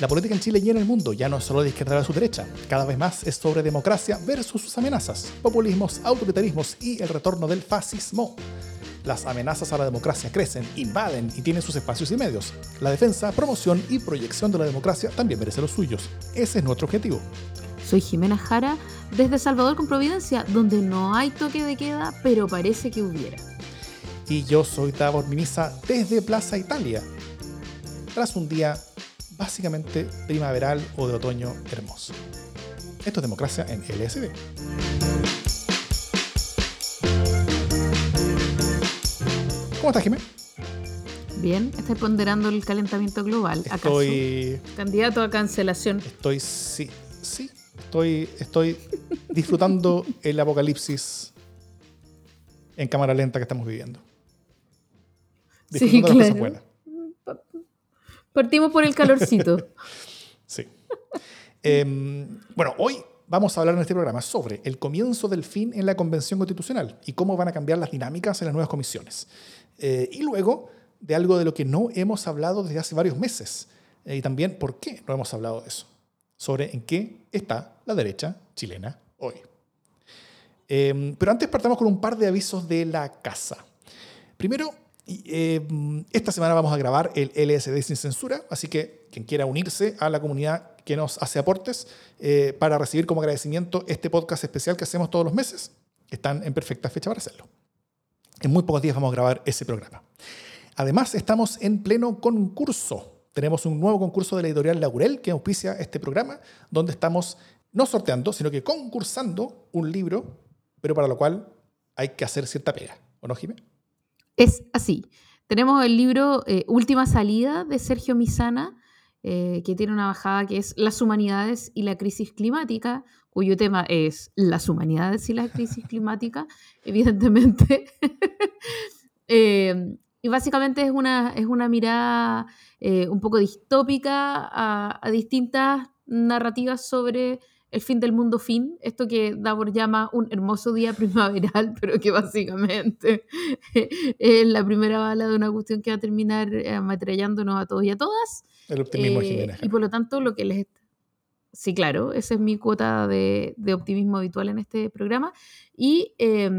La política en Chile y en el mundo ya no es solo de izquierda versus derecha, cada vez más es sobre democracia versus sus amenazas, populismos, autoritarismos y el retorno del fascismo. Las amenazas a la democracia crecen, invaden y tienen sus espacios y medios. La defensa, promoción y proyección de la democracia también merece los suyos. Ese es nuestro objetivo. Soy Jimena Jara, desde Salvador con Providencia, donde no hay toque de queda, pero parece que hubiera. Y yo soy Davor Mimisa desde Plaza Italia. Tras un día básicamente primaveral o de otoño hermoso. Esto es democracia en LSD. ¿Cómo estás, Jimé? Bien, estoy ponderando el calentamiento global. ¿Acaso? Estoy. Candidato a cancelación. Estoy, sí, sí. Estoy, estoy disfrutando el apocalipsis en cámara lenta que estamos viviendo. Disfrutando sí, claro. Las cosas Partimos por el calorcito. sí. Eh, bueno, hoy vamos a hablar en este programa sobre el comienzo del fin en la Convención Constitucional y cómo van a cambiar las dinámicas en las nuevas comisiones. Eh, y luego de algo de lo que no hemos hablado desde hace varios meses eh, y también por qué no hemos hablado de eso, sobre en qué está la derecha chilena hoy. Eh, pero antes partamos con un par de avisos de la casa. Primero, esta semana vamos a grabar el LSD sin censura, así que quien quiera unirse a la comunidad que nos hace aportes eh, para recibir como agradecimiento este podcast especial que hacemos todos los meses. Están en perfecta fecha para hacerlo. En muy pocos días vamos a grabar ese programa. Además, estamos en pleno concurso. Tenemos un nuevo concurso de la editorial Laurel que auspicia este programa, donde estamos no sorteando, sino que concursando un libro, pero para lo cual hay que hacer cierta pega. ¿O no, Jiménez? Es así. Tenemos el libro eh, Última Salida de Sergio Misana, eh, que tiene una bajada que es Las humanidades y la crisis climática, cuyo tema es las humanidades y la crisis climática, evidentemente. Eh, y básicamente es una, es una mirada un poco distópica a, a, distintas narrativas sobre el fin del mundo fin, esto que Davor llama un hermoso día primaveral, pero que básicamente es la primera bala de una cuestión que va a terminar ametrallándonos a todos y a todas. El optimismo eh, Y por lo tanto, lo que les. Sí, claro, esa es mi cuota de, de optimismo habitual en este programa. Y eh,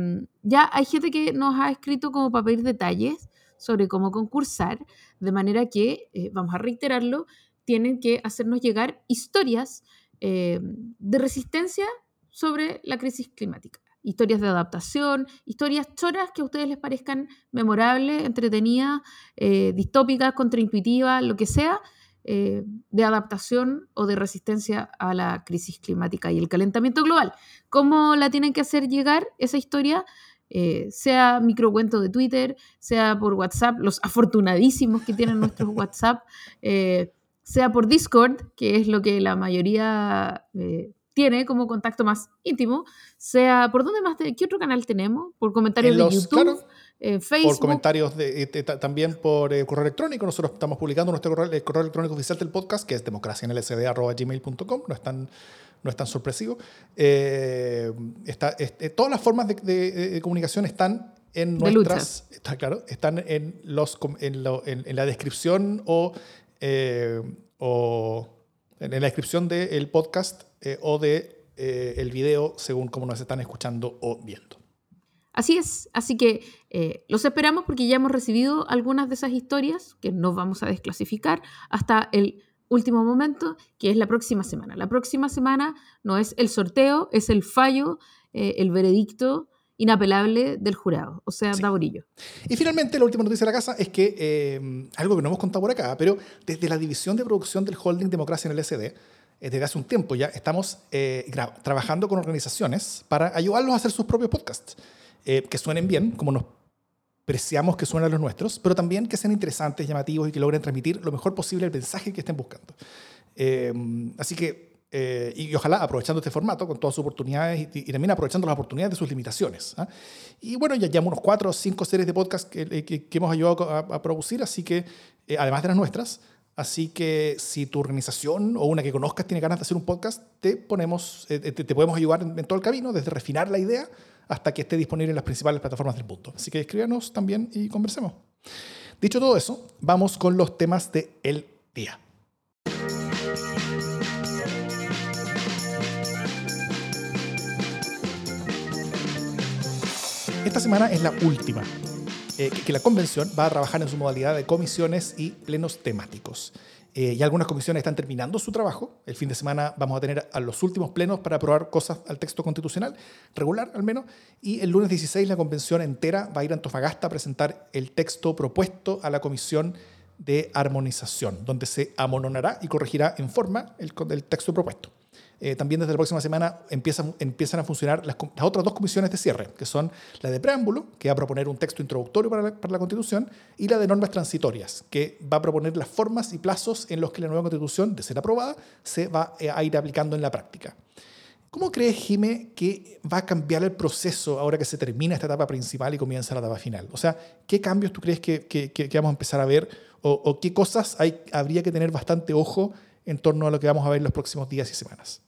ya hay gente que nos ha escrito como para pedir detalles sobre cómo concursar, de manera que, eh, vamos a reiterarlo, tienen que hacernos llegar historias eh, de resistencia sobre la crisis climática. Historias de adaptación, historias choras que a ustedes les parezcan memorables, entretenidas, eh, distópicas, contraintuitivas, lo que sea, eh, de adaptación o de resistencia a la crisis climática y el calentamiento global. ¿Cómo la tienen que hacer llegar esa historia? Eh, sea microcuento de Twitter, sea por WhatsApp, los afortunadísimos que tienen nuestros WhatsApp, eh, sea por Discord, que es lo que la mayoría tiene como contacto más íntimo, sea por dónde más, ¿qué otro canal tenemos? Por comentarios de YouTube. Eh, Facebook. Por comentarios, de, también por eh, correo electrónico. Nosotros estamos publicando nuestro correo, el correo electrónico oficial del podcast, que es democracianlsd.gmail.com. No es tan, no es tan sorpresivo. Eh, está, todas las formas de, comunicación están en nuestras. Está claro, están en, los, en, en, la descripción o, o en la descripción del podcast o de el video según cómo nos están escuchando o viendo. Así es, así que eh, los esperamos porque ya hemos recibido algunas de esas historias que no vamos a desclasificar hasta el último momento, que es la próxima semana. La próxima semana no es el sorteo, es el fallo, eh, el veredicto inapelable del jurado, o sea, sí. Daborillo. Y finalmente, la última noticia de la casa es que, eh, algo que no hemos contado por acá, pero desde la división de producción del holding Democracia en el SD, desde hace un tiempo ya, estamos trabajando con organizaciones para ayudarlos a hacer sus propios podcasts. Eh, que suenen bien, como nos preciamos que suenan los nuestros, pero también que sean interesantes, llamativos y que logren transmitir lo mejor posible el mensaje que estén buscando. Eh, así que, eh, y, ojalá aprovechando este formato con todas sus oportunidades y, también aprovechando las oportunidades de sus limitaciones. ¿ah? Y bueno, ya llevamos unos cuatro o cinco series de podcast que, que, hemos ayudado a, a, producir, así que, además de las nuestras, Así que si tu organización o una que conozcas tiene ganas de hacer un podcast, te, ponemos, te, te podemos ayudar en, en, todo el camino, desde refinar la idea hasta que esté disponible en las principales plataformas del punto. Así que escríbanos también y conversemos. Dicho todo eso, vamos con los temas del el día. Esta semana es la última, eh, que, la convención va a trabajar en su modalidad de comisiones y plenos temáticos. Eh, y algunas comisiones están terminando su trabajo. El fin de semana vamos a tener a los últimos plenos para aprobar cosas al texto constitucional, regular al menos. Y el lunes 16 la convención entera va a ir a Antofagasta a presentar el texto propuesto a la comisión de armonización, donde se amononará y corregirá en forma el texto propuesto. Eh, también desde la próxima semana empiezan, empiezan a funcionar las, las, otras dos comisiones de cierre, que son la de preámbulo, que va a proponer un texto introductorio para la, para la, Constitución, y la de normas transitorias, que va a proponer las formas y plazos en los que la nueva Constitución, de ser aprobada, se va eh, a ir aplicando en la práctica. ¿Cómo crees, Jime, que va a cambiar el proceso ahora que se termina esta etapa principal y comienza la etapa final? O sea, ¿qué cambios tú crees que, que, que vamos a empezar a ver o, o qué cosas hay, habría que tener bastante ojo en torno a lo que vamos a ver en los próximos días y semanas?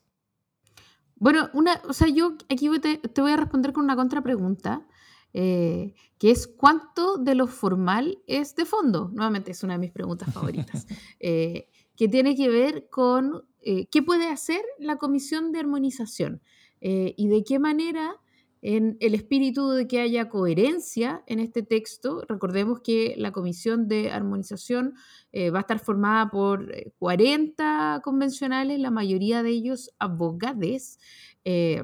Bueno, una, o sea, yo aquí te, te voy a responder con una contrapregunta, eh, que es cuánto de lo formal es de fondo. Nuevamente es una de mis preguntas favoritas, eh, que tiene que ver con eh, qué puede hacer la Comisión de Armonización eh, y de qué manera en el espíritu de que haya coherencia en este texto. Recordemos que la Comisión de Armonización eh, va a estar formada por 40 convencionales, la mayoría de ellos abogados. Eh,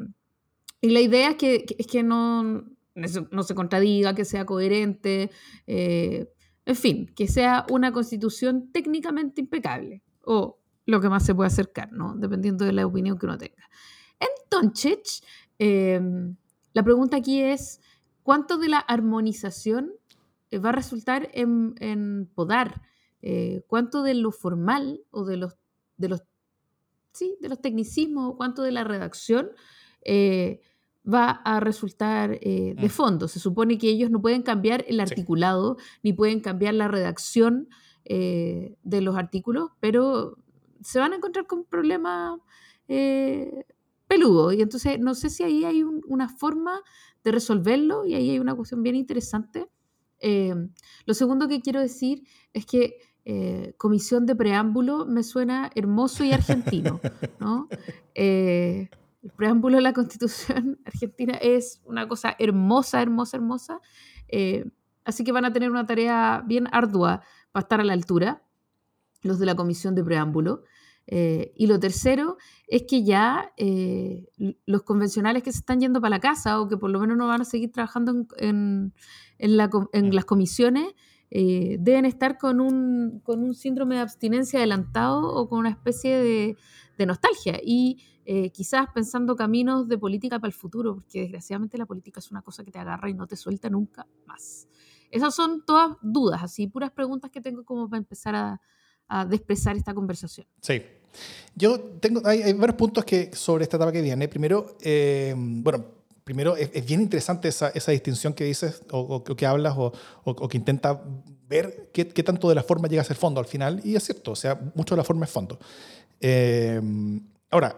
y la idea es que, es que no, no se contradiga, que sea coherente, eh, en fin, que sea una constitución técnicamente impecable, o lo que más se puede acercar, ¿no? dependiendo de la opinión que uno tenga. Entonces, eh, la pregunta aquí es, ¿cuánto de la armonización eh, va a resultar en, en podar? Eh, ¿Cuánto de lo formal o de los, de los, sí, de los tecnicismos o cuánto de la redacción eh, va a resultar eh, de fondo? Se supone que ellos no pueden cambiar el articulado sí. ni pueden cambiar la redacción de los artículos, pero se van a encontrar con problemas eh, peludo. Y entonces no sé si ahí hay un, una forma de resolverlo y ahí hay una cuestión bien interesante. Eh, lo segundo que quiero decir es que eh, comisión de preámbulo me suena hermoso y argentino. ¿no? Eh, el preámbulo de la constitución argentina es una cosa hermosa, hermosa, hermosa. Eh, así que van a tener una tarea bien ardua para estar a la altura, los de la comisión de preámbulo. Eh, y lo tercero es que ya eh, los convencionales que se están yendo para la casa o que por lo menos no van a seguir trabajando en, en, en, la, en las comisiones eh, deben estar con un, con un, síndrome de abstinencia adelantado o con una especie de, de nostalgia y quizás pensando caminos de política para el futuro, porque desgraciadamente la política es una cosa que te agarra y no te suelta nunca más. Esas son todas dudas, así puras preguntas que tengo como para empezar a, a expresar esta conversación. Sí. Yo tengo, hay, hay, varios puntos que sobre esta etapa que viene. Primero, eh, bueno, primero es, es, bien interesante esa, esa distinción que dices o, o, o que hablas o, o, que intenta ver qué, qué, tanto de la forma llega a ser fondo al final. Y es cierto, o sea, mucho de la forma es fondo. Eh, ahora,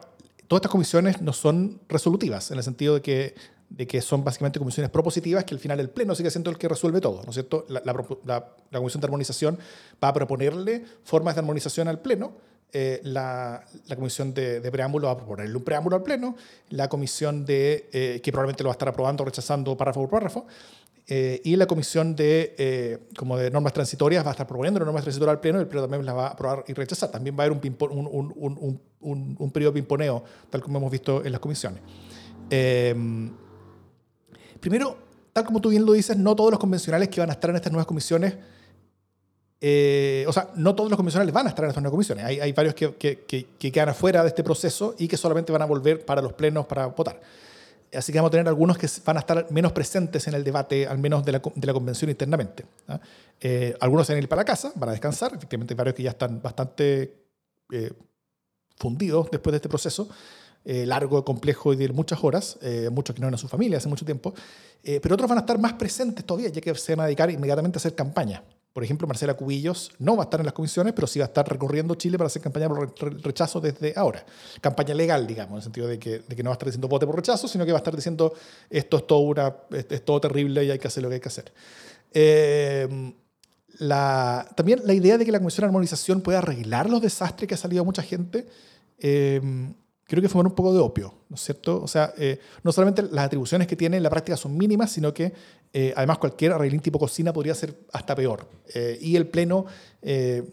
todas estas comisiones no son resolutivas, en el sentido de que de que son básicamente comisiones propositivas, que al final el Pleno sigue siendo el que resuelve todo, ¿no es cierto? La, la, la, la Comisión de Armonización va a proponerle formas de armonización al Pleno, eh, la, la, Comisión de, de, Preámbulo va a proponerle un preámbulo al Pleno, la Comisión de, eh, que probablemente lo va a estar aprobando o rechazando párrafo por párrafo, eh, y la Comisión de, eh, como de Normas Transitorias va a estar proponiendo normas transitorias al Pleno y el Pleno también las va a aprobar y rechazar. También va a haber un, un, un, un, un periodo de pimponeo, tal como hemos visto en las comisiones. primero, tal como tú bien lo dices, no todos los convencionales que van a estar en estas nuevas comisiones eh, o sea, no todos los convencionales van a estar en estas nuevas comisiones. Hay, hay varios que, que, que, que, quedan afuera de este proceso y que solamente van a volver para los plenos para votar. Así que vamos a tener algunos que van a estar menos presentes en el debate, al menos de la, convención internamente. ¿ah? Eh, algunos se van a ir para la casa, van a descansar. Efectivamente, hay varios que ya están bastante eh, fundidos después de este proceso. Largo, complejo y de muchas horas, eh, muchos que no eran su familia hace mucho tiempo, pero otros van a estar más presentes todavía, ya que se van a dedicar inmediatamente a hacer campaña. Por ejemplo, Marcela Cubillos no va a estar en las comisiones, pero sí va a estar recorriendo Chile para hacer campaña por rechazo desde ahora. Campaña legal, digamos, en el sentido de que, no va a estar diciendo vote por rechazo, sino que va a estar diciendo esto es todo, una, es, todo terrible y hay que hacer lo que hay que hacer. La, también la idea de que la Comisión de Armonización pueda arreglar los desastres que ha salido a mucha gente, eh, creo que fumar un poco de opio, ¿no es cierto? O sea, eh, no solamente las atribuciones que tiene en la práctica son mínimas, sino que eh, además cualquier arreglín tipo cocina podría ser hasta peor. Eh, y el Pleno,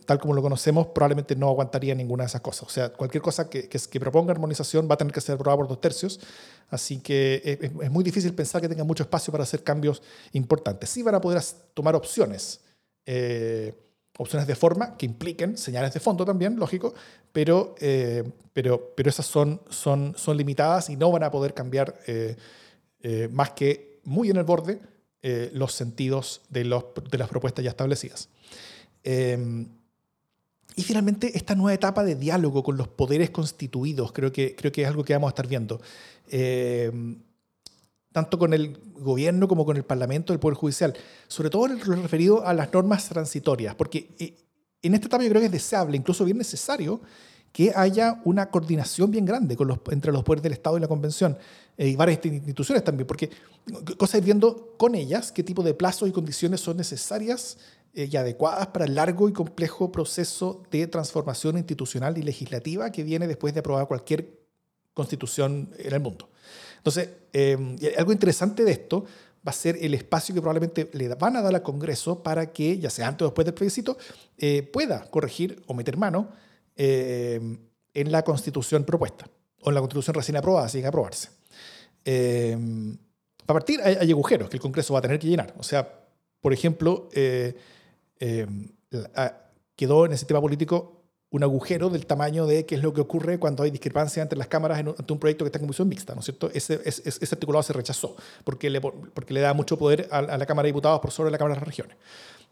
tal como lo conocemos, probablemente no aguantaría ninguna de esas cosas. O sea, cualquier cosa que, que, proponga armonización va a tener que ser aprobada por dos tercios, así que es, es, muy difícil pensar que tenga mucho espacio para hacer cambios importantes. Sí van a poder tomar opciones opciones de forma que impliquen señales de fondo también, lógico, pero, eh, pero, pero esas son, son, son limitadas y no van a poder cambiar eh, eh, más que muy en el borde los sentidos de, los, de, las propuestas ya establecidas. y finalmente, esta nueva etapa de diálogo con los poderes constituidos, creo que, creo que es algo que vamos a estar viendo tanto con el gobierno como con el Parlamento, el Poder Judicial, sobre todo en lo referido a las normas transitorias, porque eh, en esta etapa yo creo que es deseable, incluso bien necesario, que haya una coordinación bien grande entre los poderes del Estado y la Convención, eh, y varias instituciones también, porque cosa ir viendo con ellas qué tipo de plazos y condiciones son necesarias eh, y adecuadas para el largo y complejo proceso de transformación institucional y legislativa que viene después de aprobar cualquier constitución en el mundo. Entonces, em, algo interesante de esto va a ser el espacio que probablemente le van a dar al Congreso para que, ya sea antes o después del plebiscito, eh, pueda corregir o meter mano em, en la constitución propuesta o en la constitución recién aprobada, sin aprobarse. Em, para partir, hay, agujeros que el Congreso va a tener que llenar. O sea, por ejemplo, eh, quedó en el sistema político un agujero del tamaño de qué es lo que ocurre cuando hay discrepancia entre las cámaras en, ante un proyecto que está en comisión mixta, ¿no es cierto? Ese, ese, articulado se rechazó porque le, porque le da mucho poder a, la Cámara de Diputados por sobre la Cámara de las Regiones.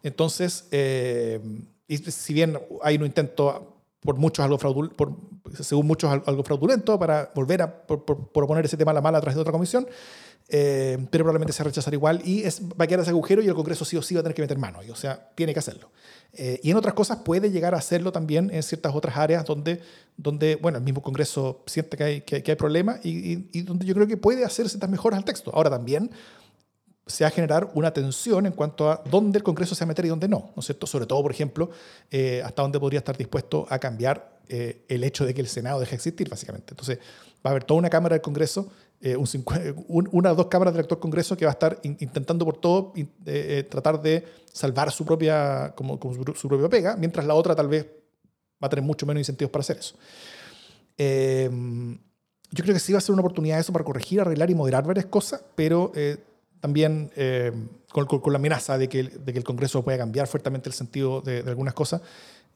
Entonces, eh, si bien hay un intento por muchos algo por, según muchos algo fraudulento para volver a proponer ese tema a la mala a través de otra comisión, eh, pero probablemente se rechazará igual y es, va a quedar ese agujero y el Congreso sí o sí va a tener que meter mano, y, o sea, tiene que hacerlo. Eh, y en otras cosas puede llegar a hacerlo también en ciertas otras áreas donde, donde bueno, el mismo Congreso siente que hay, que, hay problemas y, y, donde yo creo que puede hacer ciertas mejoras al texto. Ahora también se va a generar una tensión en cuanto a dónde el Congreso se va a meter y dónde no, ¿no es cierto? Sobre todo, por ejemplo, eh, hasta dónde podría estar dispuesto a cambiar el hecho de que el Senado deje de existir, básicamente. Entonces, va a haber toda una Cámara del Congreso eh, una o dos cámaras del actual Congreso que va a estar intentando por todo eh, eh, tratar de salvar su propia, como, su, propia pega, mientras la otra tal vez va a tener mucho menos incentivos para hacer eso. Yo creo que sí va a ser una oportunidad eso para corregir, arreglar y moderar varias cosas, pero también em, con, la amenaza de que, de que, el Congreso pueda cambiar fuertemente el sentido de, de algunas cosas.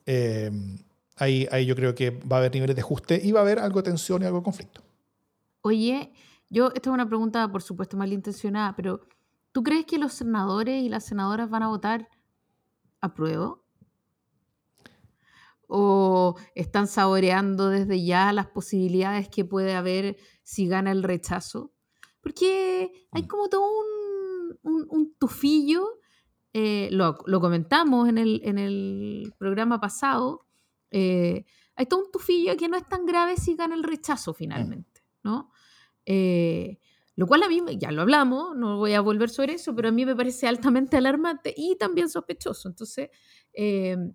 Em, ahí, ahí yo creo que va a haber niveles de ajuste y va a haber algo de tensión y algo de conflicto. Oye, yo, esta es una pregunta, por supuesto, malintencionada, pero ¿tú crees que los senadores y las senadoras van a votar a prueba? ¿O están saboreando desde ya las posibilidades que puede haber si gana el rechazo? Porque hay mm. como todo un, tufillo, eh, lo, comentamos en el, en el programa pasado, eh, hay todo un tufillo que no es tan grave si gana el rechazo finalmente, ¿no? Eh, lo cual a mí, ya lo hablamos, no voy a volver sobre eso, pero a mí me parece altamente alarmante y también sospechoso. Entonces, em,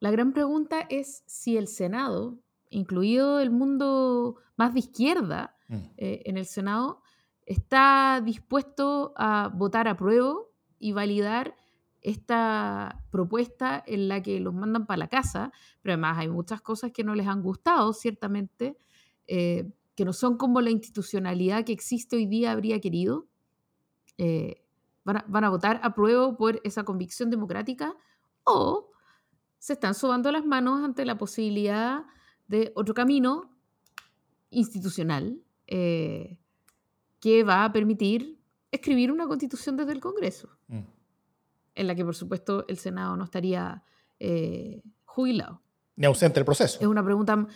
la gran pregunta es si el Senado, incluido el mundo más de izquierda mm. eh, en el Senado, está dispuesto a votar a prueba y validar esta propuesta en la que los mandan para la casa, pero además hay muchas cosas que no les han gustado, ciertamente. Eh, que no son como la institucionalidad que existe hoy día habría querido, eh, van, a, votar a prueba por esa convicción democrática o se están sobando las manos ante la posibilidad de otro camino institucional eh, que va a permitir escribir una constitución desde el Congreso, mm. en la que por supuesto el Senado no estaría eh, jubilado. Ni ausente del proceso. Es una pregunta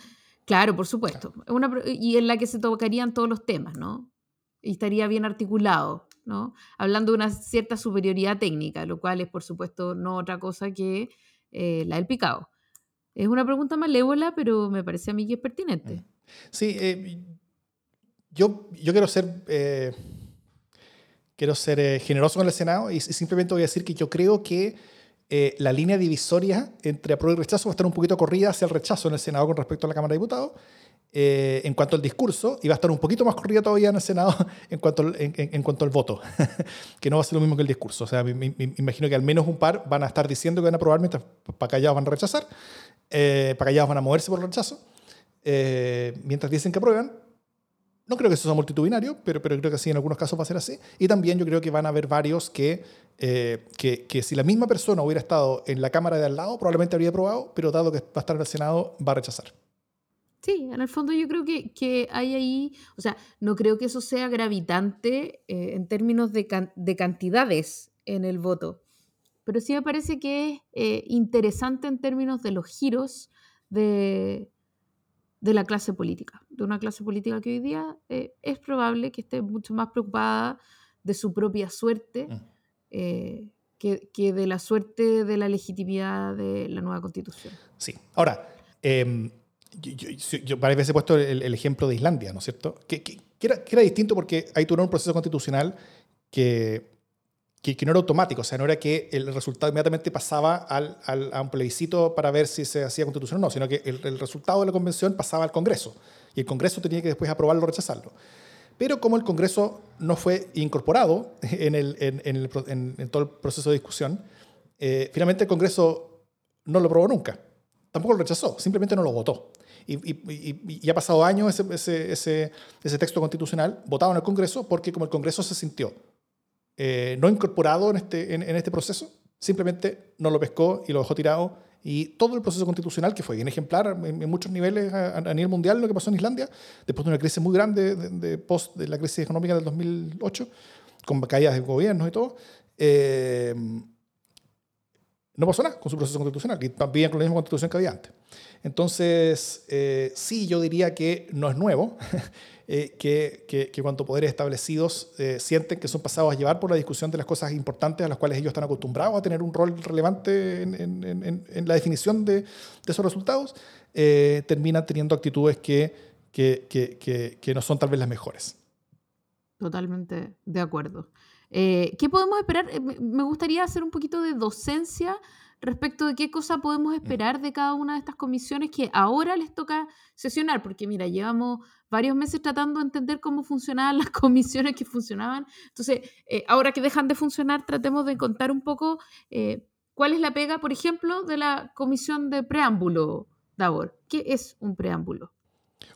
Claro, por supuesto. Una, y en la que se tocarían todos los temas, ¿no? Y estaría bien articulado, ¿no? Hablando de una cierta superioridad técnica, lo cual es, por supuesto, no otra cosa que eh, la del picado. Es una pregunta malévola, pero me parece a mí que es pertinente. Mm. Sí, eh, yo, yo quiero ser, eh, quiero ser generoso con el Senado y simplemente voy a decir que yo creo que eh, la línea divisoria entre apruebo y rechazo va a estar un poquito corrida hacia el rechazo en el Senado con respecto a la Cámara de Diputados. eh, en cuanto al discurso y va a estar un poquito más corrida todavía en el Senado en cuanto al, en, cuanto al voto, que no va a ser lo mismo que el discurso. O sea, me, imagino que al menos un par van a estar diciendo que van a aprobar mientras para callados van a rechazar, eh, para callados van a moverse por el rechazo, eh, mientras dicen que aprueban. No creo que eso sea multitudinario, pero, pero creo que sí, en algunos casos va a ser así. Y también yo creo que van a haber varios que, eh, que, que si la misma persona hubiera estado en la Cámara de al lado, probablemente habría aprobado, pero dado que va a estar en el Senado, va a rechazar. Sí, en el fondo yo creo que, que hay ahí, o sea, no creo que eso sea gravitante eh, en términos de, de, cantidades en el voto, pero sí me parece que es eh, interesante en términos de los giros de, de, la clase política, de una clase política que hoy día eh, es probable que esté mucho más preocupada de su propia suerte mm. que, que, de la suerte de la legitimidad de la nueva constitución. Sí, ahora... Em, yo, varias veces he puesto el, ejemplo de Islandia, ¿no es cierto? Que, que, era, que, era, distinto porque ahí tuvo un proceso constitucional que, que, no era automático, o sea, no era que el resultado inmediatamente pasaba al, al, a un plebiscito para ver si se hacía constitución o no, sino que el, el, resultado de la convención pasaba al Congreso y el Congreso tenía que después aprobarlo o rechazarlo. Pero como el Congreso no fue incorporado en, el, todo el proceso de discusión, eh, finalmente el Congreso no lo aprobó nunca. Tampoco lo rechazó, simplemente no lo votó. Y, ha pasado años ese, texto constitucional votado en el Congreso porque como el Congreso se sintió eh, no incorporado en este, en, este proceso, simplemente no lo pescó y lo dejó tirado. Y todo el proceso constitucional, que fue bien ejemplar en, muchos niveles a, nivel mundial, lo que pasó en Islandia, después de una crisis muy grande de, post de la crisis económica del 2008, con caídas de gobiernos y todo, eh, no pasó nada con su proceso constitucional, y también con la misma constitución que había antes. Entonces, eh, sí, yo diría que no es nuevo, eh, que, que, que, cuando poderes establecidos eh, sienten que son pasados a llevar por la discusión de las cosas importantes a las cuales ellos están acostumbrados a tener un rol relevante en, en, en, la definición de, de esos resultados, terminan teniendo actitudes que, que, que no son tal vez las mejores. Totalmente de acuerdo. Eh, ¿Qué podemos esperar? Eh, me gustaría hacer un poquito de docencia respecto de qué cosa podemos mm. esperar de cada una de estas comisiones que ahora les toca sesionar, porque mira, llevamos varios meses tratando de entender cómo funcionaban las comisiones que funcionaban. Entonces, eh, ahora que dejan de funcionar, tratemos de contar un poco cuál es la pega, por ejemplo, de la comisión de preámbulo, Davor. ¿Qué es un preámbulo?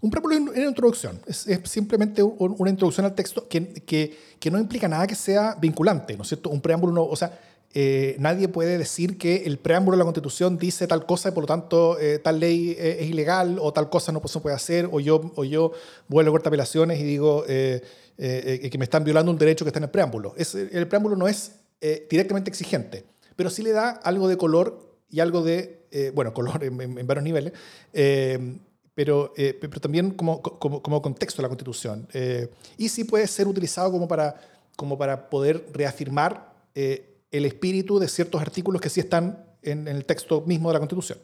Un preámbulo es una introducción, es, simplemente una introducción al texto que, que, que, no implica nada que sea vinculante, ¿no es cierto? Un preámbulo no, o sea, eh, nadie puede decir que el preámbulo de la Constitución dice tal cosa y por lo tanto eh, tal ley eh, es ilegal o tal cosa no se puede hacer o yo, o yo voy a la Apelaciones y digo que me están violando un derecho que está en el preámbulo. Es, el preámbulo no es directamente exigente, pero sí le da algo de color y algo de, bueno, color en, en varios niveles, pero, eh, pero también como, como, como, contexto de la Constitución. Eh, y sí puede ser utilizado como para, como para poder reafirmar eh, el espíritu de ciertos artículos que sí están en, el texto mismo de la Constitución.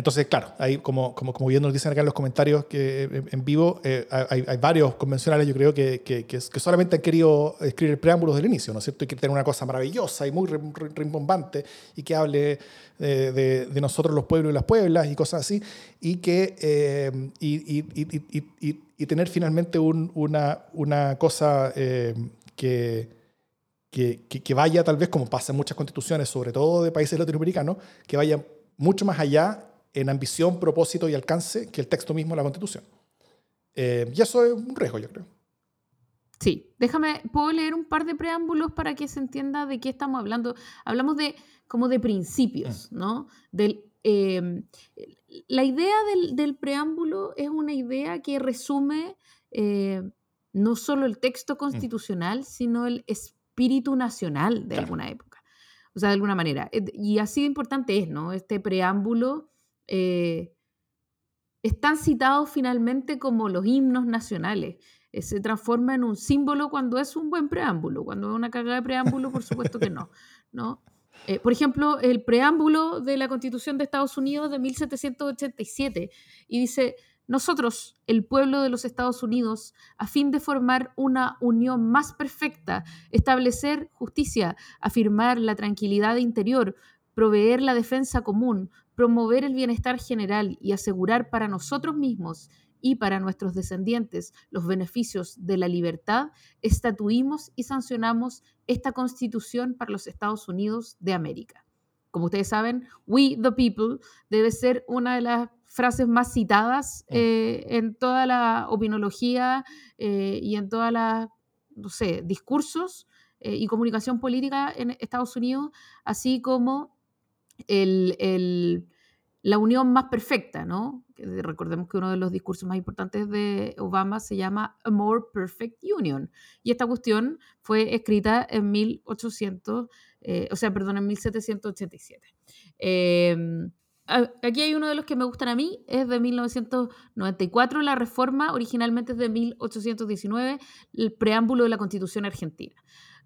Entonces, claro, hay, como, como, como bien nos dicen acá en los comentarios que en vivo, eh, hay, varios convencionales, yo creo, que, que, solamente han querido escribir preámbulos del inicio, ¿no es cierto? Y que tener una cosa maravillosa y muy rimbombante y que hable de, nosotros los pueblos y las pueblas y cosas así, y, que, eh, y, y, y, tener finalmente un, una, una cosa eh, que, que, que vaya tal vez, como pasa en muchas constituciones, sobre todo de países latinoamericanos, que vaya mucho más allá en ambición, propósito y alcance que el texto mismo de la Constitución. Eh, y eso es un riesgo, yo creo. Sí, déjame, puedo leer un par de preámbulos para que se entienda de qué estamos hablando. Hablamos de como de principios, mm. ¿no? Del, em, la idea del, preámbulo es una idea que resume eh, no solo el texto mm. constitucional, sino el espíritu nacional de alguna época. O sea, de alguna manera. Y así de importante es, ¿no? Este preámbulo eh, están citados finalmente como los himnos nacionales. Eh, se transforma en un símbolo cuando es un buen preámbulo. Cuando es una carga de preámbulo, por supuesto que no. ¿no? Eh, por ejemplo, el preámbulo de la Constitución de Estados Unidos de 1787 y dice, nosotros, el pueblo de los Estados Unidos, a fin de formar una unión más perfecta, establecer justicia, afirmar la tranquilidad interior, proveer la defensa común, promover el bienestar general y asegurar para nosotros mismos y para nuestros descendientes los beneficios de la libertad, estatuimos y sancionamos esta constitución para los Estados Unidos de América. Como ustedes saben, We the People debe ser una de las frases más citadas mm. eh, en toda la opinología eh, y en todas las, no sé, discursos eh, y comunicación política en Estados Unidos, así como el la unión más perfecta, ¿no? Recordemos que uno de los discursos más importantes de Obama se llama A More Perfect Union. Y esta cuestión fue escrita en 1800, eh, o sea, perdón, en 1787. Em, aquí hay uno de los que me gustan a mí, es de 1994, la reforma, originalmente es de 1819, el preámbulo de la Constitución Argentina.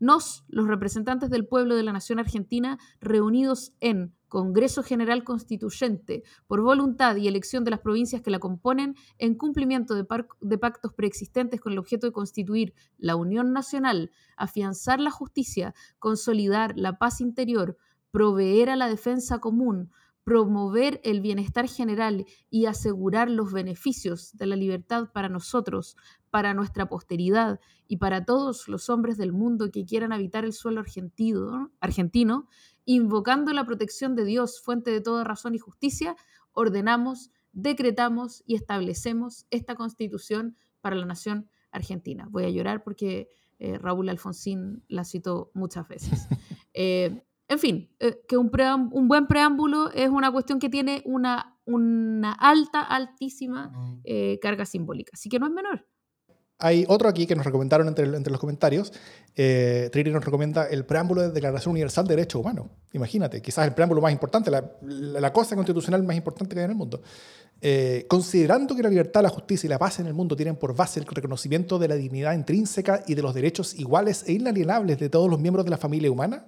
Nos, los representantes del pueblo de la nación argentina, reunidos en Congreso General Constituyente, por voluntad y elección de las provincias que la componen, en cumplimiento de, pactos preexistentes con el objeto de constituir la Unión Nacional, afianzar la justicia, consolidar la paz interior, proveer a la defensa común, promover el bienestar general y asegurar los beneficios de la libertad para nosotros, para nuestra posteridad y para todos los hombres del mundo que quieran habitar el suelo argentino invocando la protección de Dios, fuente de toda razón y justicia, ordenamos, decretamos y establecemos esta constitución para la nación argentina. Voy a llorar porque eh, Raúl Alfonsín la citó muchas veces. Eh, en fin, eh, que un, un, buen preámbulo es una cuestión que tiene una, una alta, altísima carga simbólica, así que no es menor. Hay otro aquí que nos recomendaron entre, los comentarios. Eh, Triri nos recomienda el preámbulo de Declaración Universal de Derechos Humanos. Imagínate, quizás el preámbulo más importante, la, la cosa constitucional más importante que hay en el mundo. Eh, considerando que la libertad, la justicia y la paz en el mundo tienen por base el reconocimiento de la dignidad intrínseca y de los derechos iguales e inalienables de todos los miembros de la familia humana,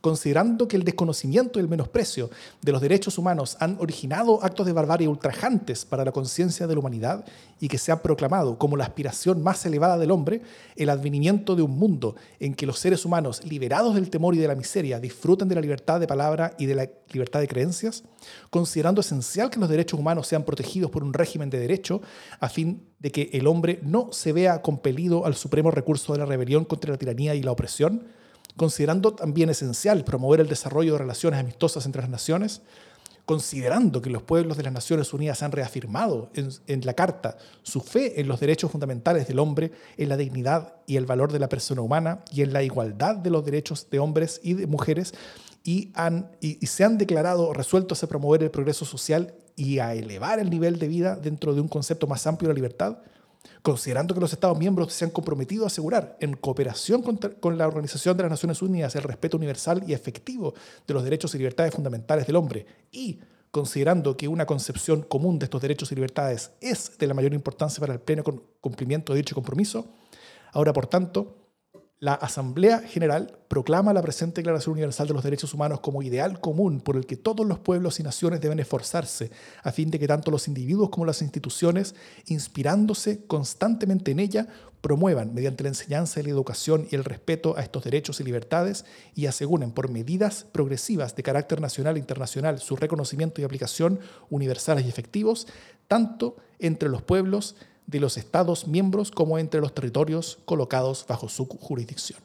considerando que el desconocimiento y el menosprecio de los derechos humanos han originado actos de barbarie ultrajantes para la conciencia de la humanidad y que se ha proclamado como la aspiración más elevada del hombre, el advenimiento de un mundo en que los seres humanos, liberados del temor y de la miseria, disfruten de la libertad de palabra y de la libertad de creencias, considerando esencial que los derechos humanos sean protegidos por un régimen de derecho a fin de que el hombre no se vea compelido al supremo recurso de la rebelión contra la tiranía y la opresión, considerando también esencial promover el desarrollo de relaciones amistosas entre las naciones, considerando que los pueblos de las Naciones Unidas han reafirmado en, la Carta su fe en los derechos fundamentales del hombre, en la dignidad y el valor de la persona humana y en la igualdad de los derechos de hombres y de mujeres, y, han, y se han declarado resueltos a promover el progreso social y a elevar el nivel de vida dentro de un concepto más amplio de la libertad, considerando que los Estados miembros se han comprometido a asegurar, en cooperación con, la Organización de las Naciones Unidas, el respeto universal y efectivo de los derechos y libertades fundamentales del hombre, y considerando que una concepción común de estos derechos y libertades es de la mayor importancia para el pleno cumplimiento de dicho compromiso, ahora, por tanto, la Asamblea General proclama la presente Declaración Universal de los Derechos Humanos como ideal común por el que todos los pueblos y naciones deben esforzarse a fin de que tanto los individuos como las instituciones, inspirándose constantemente en ella, promuevan mediante la enseñanza y la educación y el respeto a estos derechos y libertades y aseguren por medidas progresivas de carácter nacional e internacional su reconocimiento y aplicación universales y efectivos, tanto entre los pueblos, de los Estados miembros como entre los territorios colocados bajo su jurisdicción.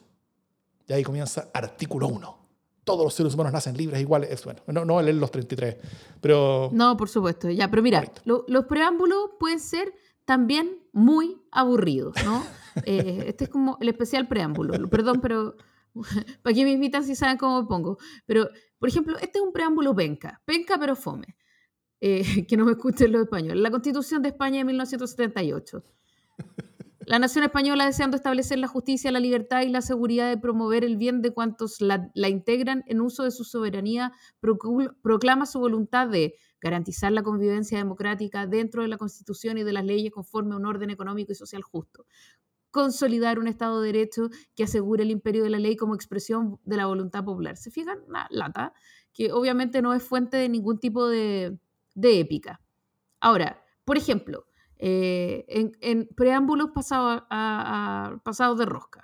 Y ahí comienza artículo 1. Todos los seres humanos nacen libres, iguales. Bueno, no, no leer los 33, pero... No, por supuesto. Ya, pero mira, los preámbulos pueden ser también muy aburridos, ¿no? Eh, este es como el especial preámbulo. Perdón, pero para que me invitan si saben cómo me pongo. Pero, por ejemplo, este es un preámbulo penca. Penca pero fome. Eh, que no me escuchen los españoles. La Constitución de España de 1978. La nación española, deseando establecer la justicia, la libertad y la seguridad de promover el bien de cuantos la, integran en uso de su soberanía, proclama su voluntad de garantizar la convivencia democrática dentro de la Constitución y de las leyes conforme a un orden económico y social justo, consolidar un Estado de Derecho que asegure el imperio de la ley como expresión de la voluntad popular. ¿Se fijan? Una lata, que obviamente no es fuente de ningún tipo de, de épica. Ahora, por ejemplo, eh, en, preámbulos pasados a, de rosca.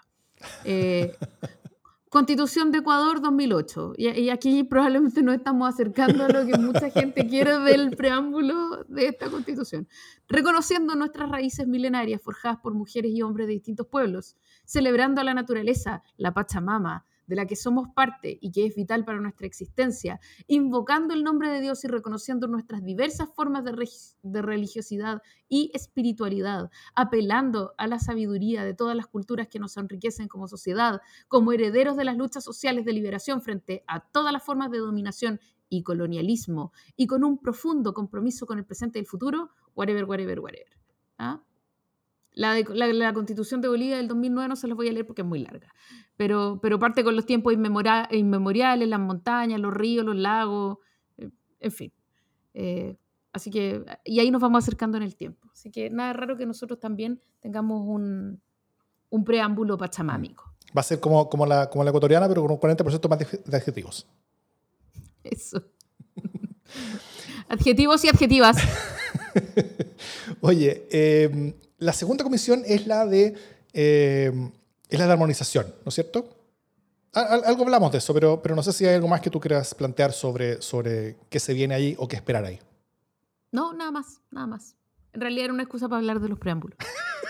Eh, Constitución de Ecuador 2008. Y, y, aquí probablemente nos estamos acercando a lo que mucha gente quiere del preámbulo de esta constitución. Reconociendo nuestras raíces milenarias forjadas por mujeres y hombres de distintos pueblos, celebrando a la naturaleza, la Pachamama, de la que somos parte y que es vital para nuestra existencia, invocando el nombre de Dios y reconociendo nuestras diversas formas de, religiosidad y espiritualidad, apelando a la sabiduría de todas las culturas que nos enriquecen como sociedad, como herederos de las luchas sociales de liberación frente a todas las formas de dominación y colonialismo, y con un profundo compromiso con el presente y el futuro, whatever, whatever, whatever. ¿Ah? La, de, la, la, Constitución de Bolivia del 2009 no se las voy a leer porque es muy larga, pero, pero parte con los tiempos inmemora, inmemoriales, las montañas, los ríos, los lagos, eh, en fin. Eh, así que, y ahí nos vamos acercando en el tiempo. Así que nada raro que nosotros también tengamos un, un preámbulo pachamámico. Va a ser como, como, la, como la ecuatoriana, pero con un 40% más de, de adjetivos. Eso. adjetivos y adjetivas. Oye, eh, la segunda comisión es la de, eh, es la de armonización, ¿no es cierto? algo hablamos de eso, pero, pero no sé si hay algo más que tú quieras plantear sobre, sobre qué se viene ahí o qué esperar ahí. No, nada más, nada más. En realidad era una excusa para hablar de los preámbulos.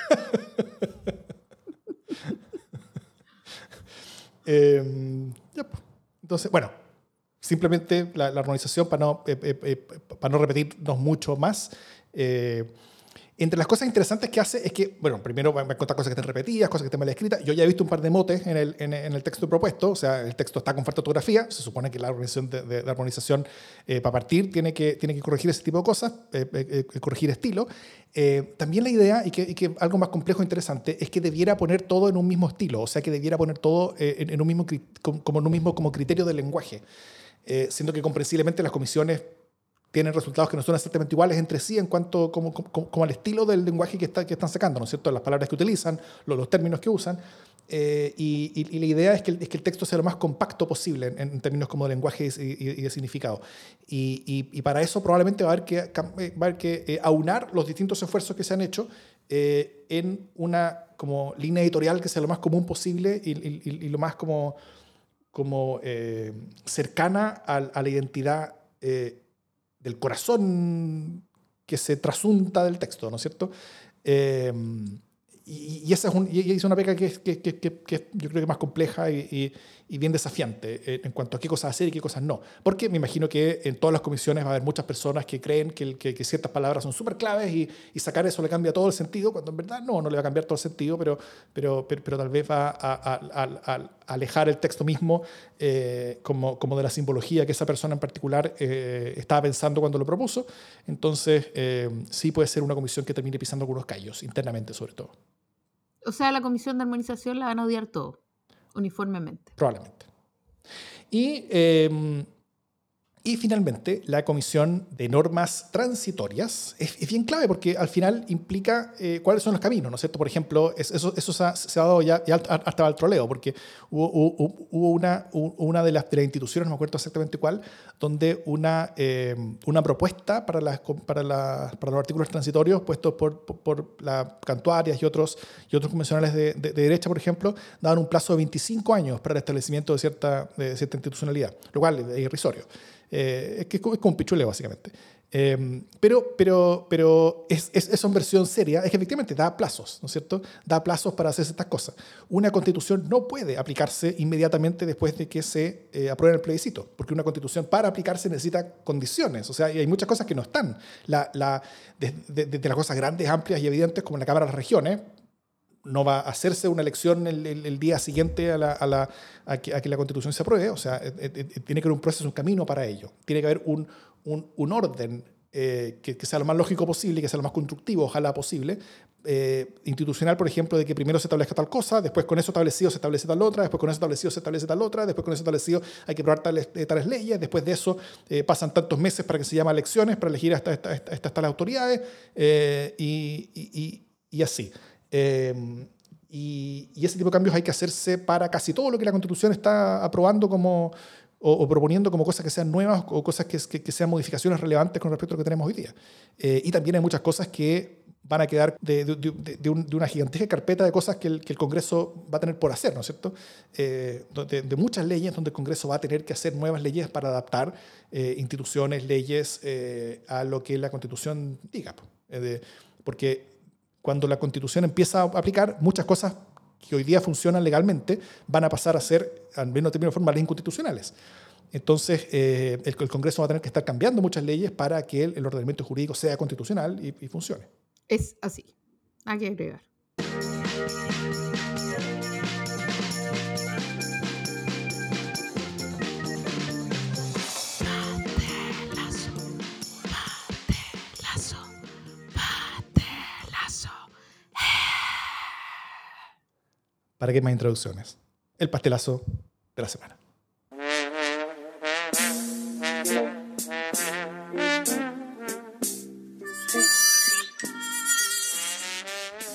eh, ya, entonces, bueno, simplemente la, la armonización para no, eh, eh, para no repetirnos mucho más. Eh, entre las cosas interesantes que hace es que, bueno, primero me a contar cosas que estén repetidas, cosas que estén mal escritas. Yo ya he visto un par de motes en el, en, en el texto propuesto, o sea, el texto está con falta de ortografía. Se supone que la organización de, de, de armonización, eh, para partir, tiene que, tiene que corregir ese tipo de cosas, eh, eh, corregir estilo. también la idea, y que, y que, algo más complejo e interesante, es que debiera poner todo en un mismo estilo, o sea, que debiera poner todo en, en, un mismo, como en un mismo como criterio del lenguaje. siendo que comprensiblemente las comisiones tienen resultados que no son exactamente iguales entre sí en cuanto como, como, como al estilo del lenguaje que, está, que están sacando, ¿no es cierto? Las palabras que utilizan, los, los términos que usan. Eh, y, y, y, la idea es que, es que el texto sea lo más compacto posible en, en términos como de lenguaje y, y de significado. Y, para eso probablemente va a haber que, va a haber que eh, aunar los distintos esfuerzos que se han hecho eh, en una como línea editorial que sea lo más común posible y, lo más como, como eh, cercana a, a, la identidad eh, del corazón que se trasunta del texto, ¿no es cierto? Eh, y, esa es, una pega que, que, yo creo que es más compleja y, y, bien desafiante en cuanto a qué cosas hacer y qué cosas no. Porque me imagino que en todas las comisiones va a haber muchas personas que creen que, ciertas palabras son súper claves y, sacar eso le cambia todo el sentido, cuando en verdad no, no le va a cambiar todo el sentido, pero, pero, pero, tal vez va a, alejar el texto mismo eh, como, como de la simbología que esa persona en particular eh, estaba pensando cuando lo propuso. Entonces, eh, sí puede ser una comisión que termine pisando algunos callos, internamente sobre todo. O sea, la comisión de armonización la van a odiar todo, uniformemente. Probablemente. Y, eh, y finalmente, la comisión de normas transitorias es, es bien clave porque al final implica eh, cuáles son los caminos, ¿no es cierto? Por ejemplo, es, eso, eso se, ha, se, ha, dado ya, ya hasta el troleo, porque hubo, hubo, hubo una, una de, las, de las instituciones, no me acuerdo exactamente cuál, donde una, eh, una propuesta para, las, para, la, para los artículos transitorios puestos por, por, por las cantuarias y otros, y otros convencionales de, de, de, derecha, por ejemplo, daban un plazo de 25 años para el establecimiento de cierta, de cierta institucionalidad, lo cual es irrisorio. Eh, es que es como un pichuleo, básicamente. Eh, pero pero, pero es, es, es, una versión seria, es que efectivamente da plazos, ¿no es cierto? Da plazos para hacer estas cosas. Una constitución no puede aplicarse inmediatamente después de que se eh, apruebe el plebiscito, porque una constitución para aplicarse necesita condiciones, o sea, hay muchas cosas que no están. La, la, desde de, de las cosas grandes, amplias y evidentes, como la Cámara de las Regiones, no va a hacerse una elección el, día siguiente a, la, que, la constitución se apruebe, o sea, eh, eh, tiene que haber un proceso, un camino para ello, tiene que haber un, un, orden eh, que, sea lo más lógico posible, que sea lo más constructivo, ojalá posible, eh, institucional, por ejemplo, de que primero se establezca tal cosa, después con eso establecido se establece tal otra, después con eso establecido se establece tal otra, después con eso establecido hay que aprobar tales, eh, leyes, después de eso eh, pasan tantos meses para que se llama elecciones, para elegir a estas, autoridades y, y, y, así. Y, y, ese tipo de cambios hay que hacerse para casi todo lo que la Constitución está aprobando como, o, o proponiendo como cosas que sean nuevas o cosas que, que, que, sean modificaciones relevantes con respecto a lo que tenemos hoy día. Eh, y también hay muchas cosas que van a quedar de, una gigantesca carpeta de cosas que el, Congreso va a tener por hacer, ¿no es cierto? Eh, de, muchas leyes donde el Congreso va a tener que hacer nuevas leyes para adaptar eh, instituciones, leyes eh, a lo que la Constitución diga. porque cuando la Constitución empieza a aplicar, muchas cosas que hoy día funcionan legalmente van a pasar a ser, al menos de forma, leyes inconstitucionales. Entonces, el, Congreso va a tener que estar cambiando muchas leyes para que el, ordenamiento jurídico sea constitucional y funcione. Es así. Hay que agregar. ¿Para qué más introducciones? El pastelazo de la semana.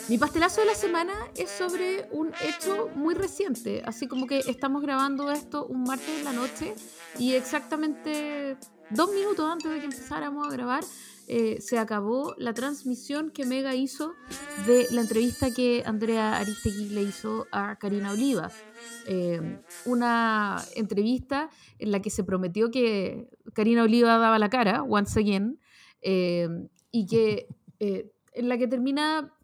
Mi pastelazo de la semana es sobre un hecho muy reciente, así como que estamos grabando esto un martes en la noche y exactamente dos minutos antes de que empezáramos a grabar eh, se acabó la transmisión que Mega hizo de la entrevista que Andrea Aristegui le hizo a Karina Oliva. Eh, una entrevista en la que se prometió que Karina Oliva daba la cara, once again, eh, y que en la que termina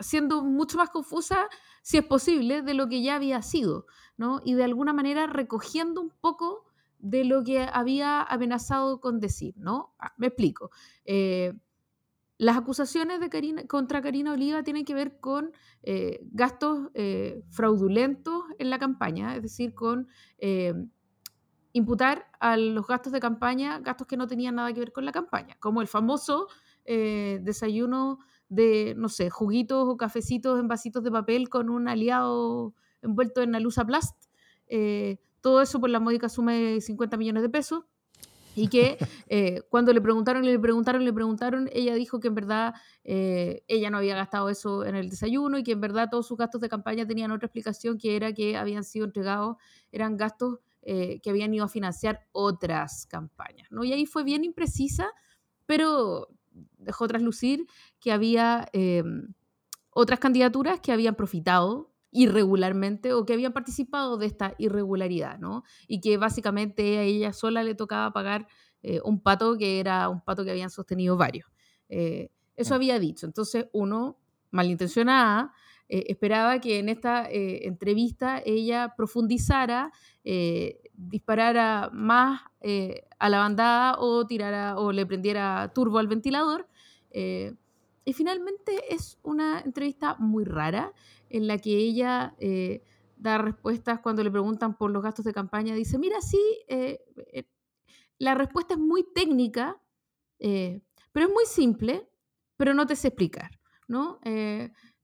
siendo mucho más confusa, si es posible, de lo que ya había sido, ¿no? Y de alguna manera recogiendo un poco de lo que había amenazado con decir, ¿no? Ah, me explico. Eh, las acusaciones de Karina, contra Karina Oliva tienen que ver con eh, gastos eh, fraudulentos en la campaña, es decir, con imputar a los gastos de campaña gastos que no tenían nada que ver con la campaña, como el famoso desayuno de, no sé, juguitos o cafecitos en vasitos de papel con un aliado envuelto en alusa plast. Eh, todo eso por la módica suma de 50 millones de pesos. Y que eh, cuando le preguntaron, le preguntaron, le preguntaron, ella dijo que en verdad eh, ella no había gastado eso en el desayuno y que en verdad todos sus gastos de campaña tenían otra explicación que era que habían sido entregados, eran gastos que habían ido a financiar otras campañas. ¿no? Y ahí fue bien imprecisa, pero dejó traslucir que había em, otras candidaturas que habían profitado irregularmente o que habían participado de esta irregularidad, ¿no? Y que básicamente a ella sola le tocaba pagar eh, un pato que era un pato que habían sostenido varios. Eh, eso había dicho. Entonces, uno, malintencionada, eh, esperaba que en esta entrevista ella profundizara, disparara más a la bandada o tirara o le prendiera turbo al ventilador. Eh, y finalmente es una entrevista muy rara en la que ella eh, da respuestas cuando le preguntan por los gastos de campaña. Dice, mira, sí, eh, la respuesta es muy técnica, pero es muy simple, pero no te sé explicar. ¿no?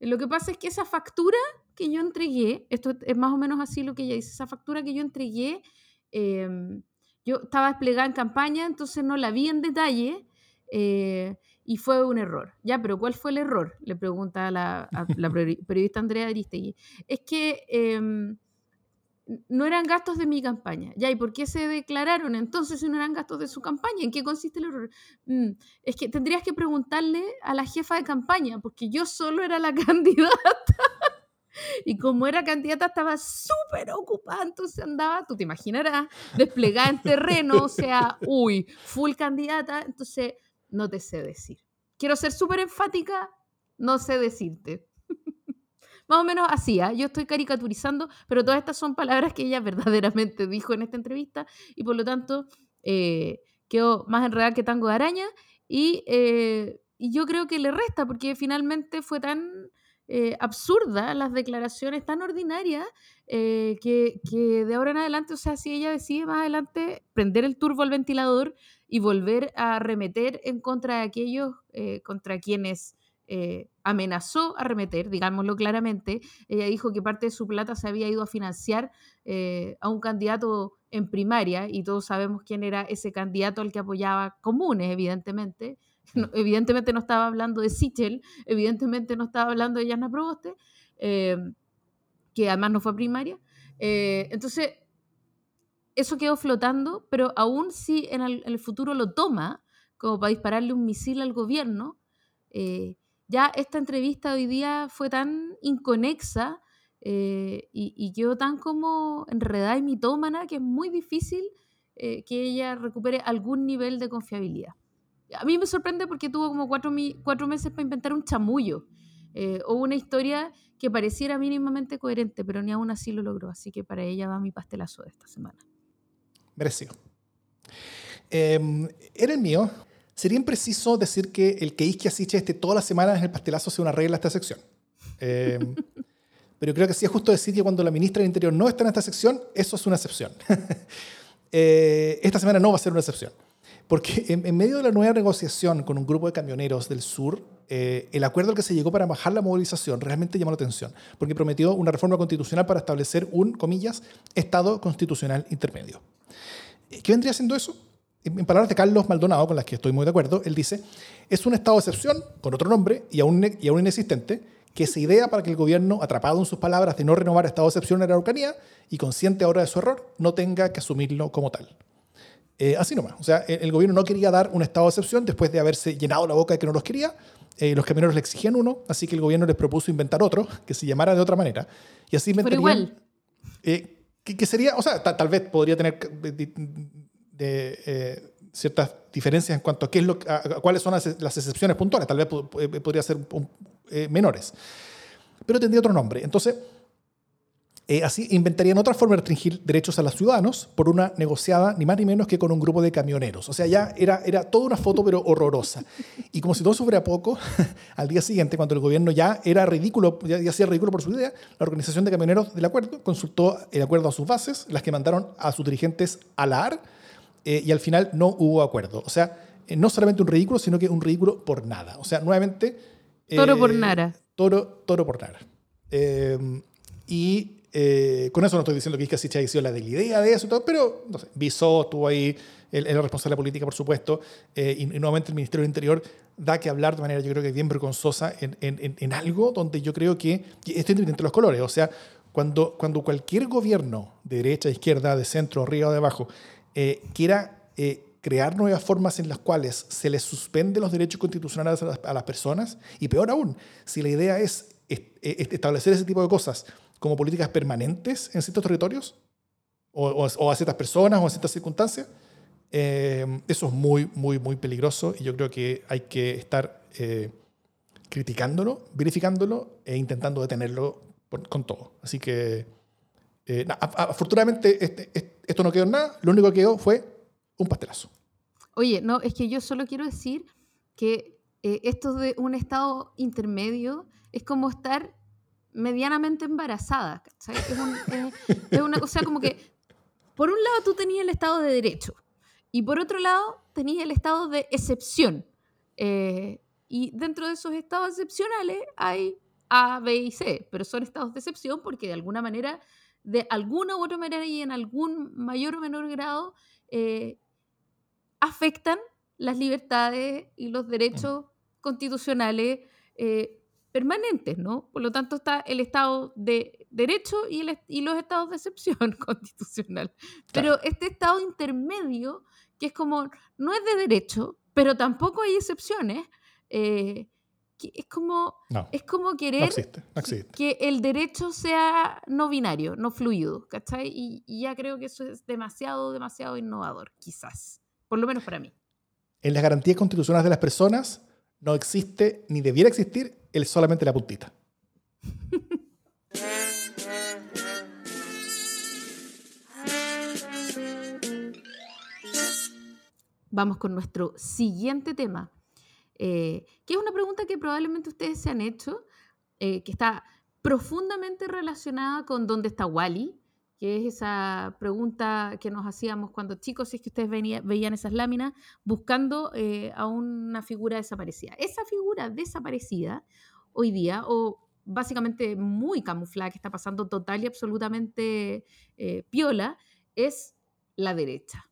lo que pasa es que esa factura que yo entregué, esto es más o menos así lo que ella dice, esa factura que yo entregué, em, yo estaba desplegada en campaña, entonces no la vi en detalle eh, y fue un error. Ya, pero ¿cuál fue el error? Le pregunta a la, periodista Andrea Aristegui. Es que em, no eran gastos de mi campaña. Ya, ¿y por qué se declararon entonces si no eran gastos de su campaña? ¿En qué consiste el error? Mm, es que tendrías que preguntarle a la jefa de campaña, porque yo solo era la candidata. Y como era candidata, estaba súper ocupada, entonces andaba, tú te imaginarás, desplegada en terreno, o sea, uy, full candidata, entonces no te sé decir. Quiero ser súper enfática, no sé decirte. Más o menos así, ¿ah? yo estoy caricaturizando, pero todas estas son palabras que ella verdaderamente dijo en esta entrevista y por lo tanto eh, quedó más enredada que tango de araña y, eh, y yo creo que le resta porque finalmente fue tan eh, absurda, las declaraciones tan ordinarias, eh, que, de ahora en adelante, o sea, si ella decide más adelante prender el turbo al ventilador y volver a arremeter en contra de aquellos eh, contra quienes amenazó arremeter, digámoslo claramente, ella dijo que parte de su plata se había ido a financiar a un candidato en primaria y todos sabemos quién era ese candidato al que apoyaba comunes, evidentemente, evidentemente no estaba hablando de Sichel, evidentemente no estaba hablando de Yana Proboste, eh, que además no fue primaria. Eh, entonces, eso quedó flotando, pero aún si en el, futuro lo toma como para dispararle un misil al gobierno, eh, ya esta entrevista hoy día fue tan inconexa eh, y, quedó tan como enredada y mitómana que es muy difícil que ella recupere algún nivel de confiabilidad. A mí me sorprende porque tuvo como cuatro, cuatro meses para inventar un chamullo eh, o una historia que pareciera mínimamente coherente, pero ni aún así lo logró. Así que para ella va mi pastelazo de esta semana. Merecido. Em, era el mío. Sería impreciso decir que el que Isquia Siche esté todas las semanas en el pastelazo sea una regla de esta sección. Em, pero creo que sí es justo decir que cuando la ministra del Interior no está en esta sección, eso es una excepción. Eh, esta semana no va a ser una excepción. Porque en, medio de la nueva negociación con un grupo de camioneros del sur, eh, el acuerdo al que se llegó para bajar la movilización realmente llamó la atención, porque prometió una reforma constitucional para establecer un, comillas, Estado constitucional intermedio. ¿Qué vendría siendo eso? En palabras de Carlos Maldonado, con las que estoy muy de acuerdo, él dice, es un estado de excepción, con otro nombre y aún, y aún inexistente, que se idea para que el gobierno, atrapado en sus palabras de no renovar estado de excepción en la Araucanía y consciente ahora de su error, no tenga que asumirlo como tal. Eh, así nomás. O sea, el, gobierno no quería dar un estado de excepción después de haberse llenado la boca de que no los quería. Eh, los camioneros le exigían uno, así que el gobierno les propuso inventar otro que se llamara de otra manera. Y así inventarían. Pero igual. Eh, que, sería, o sea, tal vez podría tener de, ciertas diferencias en cuanto a, qué es lo, cuáles son las, excepciones puntuales. Tal vez podría ser menores. Pero tendría otro nombre. Entonces eh, así inventarían otra forma de restringir derechos a los ciudadanos por una negociada, ni más ni menos que con un grupo de camioneros. O sea, ya era, era toda una foto, pero horrorosa. Y como si todo fuera poco, al día siguiente, cuando el gobierno ya era ridículo, ya, hacía ridículo por su idea, la organización de camioneros del acuerdo consultó el acuerdo a sus bases, las que mandaron a sus dirigentes a la AR, eh, y al final no hubo acuerdo. O sea, eh, no solamente un ridículo, sino que un ridículo por nada. O sea, nuevamente... toro por nada. Toro, toro por nada. y eh, con eso no estoy diciendo que Iska haya sido la de la idea de eso y todo, pero no sé, Visó estuvo ahí, él era responsable política, por supuesto, eh, y, nuevamente el Ministerio del Interior da que hablar de manera, yo creo que bien vergonzosa, en, en, algo donde yo creo que, estoy entre los colores, o sea, cuando, cuando cualquier gobierno, de derecha, de izquierda, de centro, arriba o de abajo, eh, quiera crear nuevas formas en las cuales se les suspende los derechos constitucionales a las personas, y peor aún, si la idea es establecer ese tipo de cosas como políticas permanentes en ciertos territorios o, a ciertas personas o a ciertas circunstancias, eh, eso es muy, muy, muy peligroso y yo creo que hay que estar eh, criticándolo, verificándolo e intentando detenerlo con todo. Así que, eh, afortunadamente, este, este, esto no quedó en nada, lo único que quedó fue un pastelazo. Oye, no, es que yo solo quiero decir que esto de un estado intermedio es como estar medianamente embarazada. Es, una cosa como que, por un lado tú tenías el Estado de Derecho y por otro lado tenías el Estado de excepción. Eh, y dentro de esos estados excepcionales hay A, B y C, pero son estados de excepción porque de alguna manera, de alguna u otra manera y en algún mayor o menor grado, eh, afectan las libertades y los derechos constitucionales eh, permanentes, ¿no? Por lo tanto está el Estado de Derecho y, el, y los estados de excepción constitucional. Pero este Estado intermedio, que es como, no es de derecho, pero tampoco hay excepciones, eh, es como, es como querer que el derecho sea no binario, no fluido, ¿cachai? Y, y ya creo que eso es demasiado, demasiado innovador, quizás, por lo menos para mí. En las garantías constitucionales de las personas no existe ni debiera existir el solamente la puntita. Vamos con nuestro siguiente tema, eh, que es una pregunta que probablemente ustedes se han hecho, eh, que está profundamente relacionada con dónde está Wally, que es esa pregunta que nos hacíamos cuando chicos, si es que ustedes veían esas láminas, buscando eh, a una figura desaparecida. Esa figura desaparecida hoy día, o básicamente muy camuflada, que está pasando total y absolutamente eh, piola, es la derecha.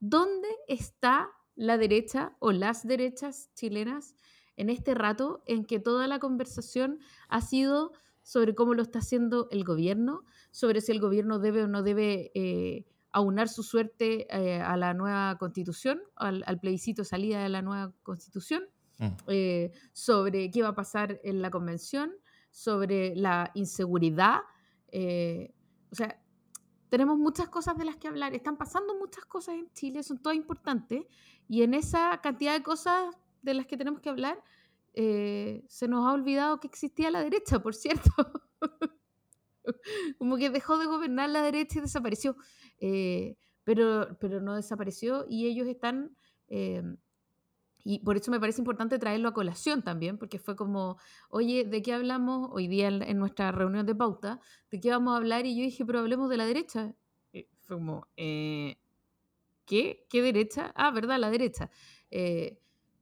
¿Dónde está la derecha o las derechas chilenas en este rato en que toda la conversación ha sido sobre cómo lo está haciendo el gobierno, sobre si el gobierno debe o no debe eh, aunar su suerte eh, a la nueva constitución, al, plebiscito salida de la nueva constitución, eh, sobre qué va a pasar en la convención, sobre la inseguridad. o sea, tenemos muchas cosas de las que hablar. Están pasando muchas cosas en Chile, son todas importantes. Y en esa cantidad de cosas de las que tenemos que hablar, eh, se nos ha olvidado que existía la derecha, por cierto. Como que dejó de gobernar la derecha y desapareció. Eh, pero, pero no desapareció y ellos están... eh, y por eso me parece importante traerlo a colación también, porque fue como, oye, ¿de qué hablamos hoy día en, nuestra reunión de pauta? ¿De qué vamos a hablar? Y yo dije, pero hablemos de la derecha. Y fue como, ¿qué? ¿Qué derecha? Ah, ¿verdad? La derecha.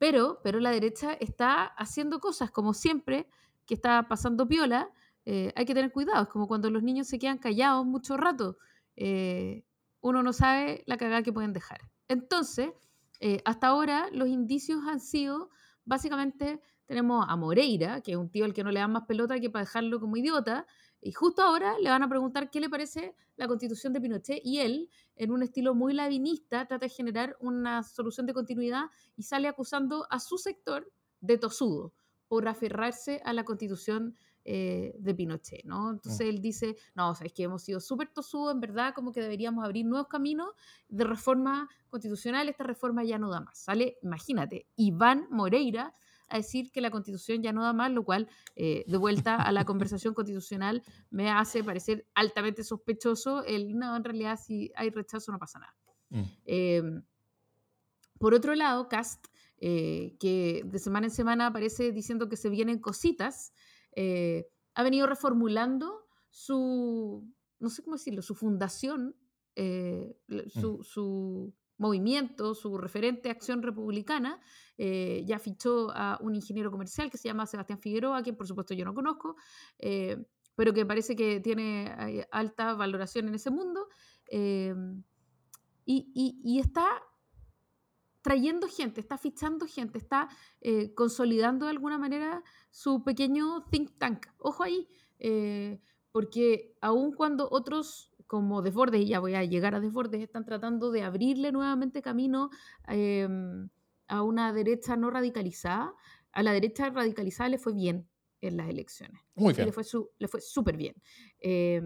Pero, pero la derecha está haciendo cosas, como siempre, que está pasando piola. eh, hay que tener cuidado. Es como cuando los niños se quedan callados mucho rato. eh, uno no sabe la cagada que pueden dejar. Entonces, eh, hasta ahora los indicios han sido, básicamente, tenemos a Moreira, que es un tío al que no le dan más pelota que para dejarlo como idiota, y justo ahora le van a preguntar qué le parece la constitución de Pinochet, y él, en un estilo muy lavinista, trata de generar una solución de continuidad y sale acusando a su sector de tosudo por aferrarse a la constitución eh, de Pinochet, ¿no? Entonces él dice, no, o sea, es que hemos sido súper tosudos, en verdad, como que deberíamos abrir nuevos caminos de reforma constitucional, esta reforma ya no da más. Sale, imagínate, Iván Moreira a decir que la constitución ya no da más, lo cual, eh, de vuelta a la conversación constitucional, me hace parecer altamente sospechoso el, no, en realidad si hay rechazo no pasa nada. Mm. Eh, por otro lado, Cast, eh, que de semana en semana aparece diciendo que se vienen cositas, eh, ha venido reformulando su, no sé cómo decirlo, su fundación, eh, l- su, su movimiento, su referente Acción Republicana. eh, ya fichó a un ingeniero comercial que se llama Sebastián Figueroa, quien por supuesto yo no conozco, eh, pero que parece que tiene eh, alta valoración en ese mundo. y, y- y está trayendo gente, está fichando gente, está consolidando de alguna manera su pequeño think tank. Ojo ahí, porque aun cuando otros como Desbordes, y ya voy a llegar a Desbordes, están tratando de abrirle nuevamente camino eh, a una derecha no radicalizada, a la derecha radicalizada le fue bien en las elecciones. Muy bien. le fue su- le fue súper bien. Eh,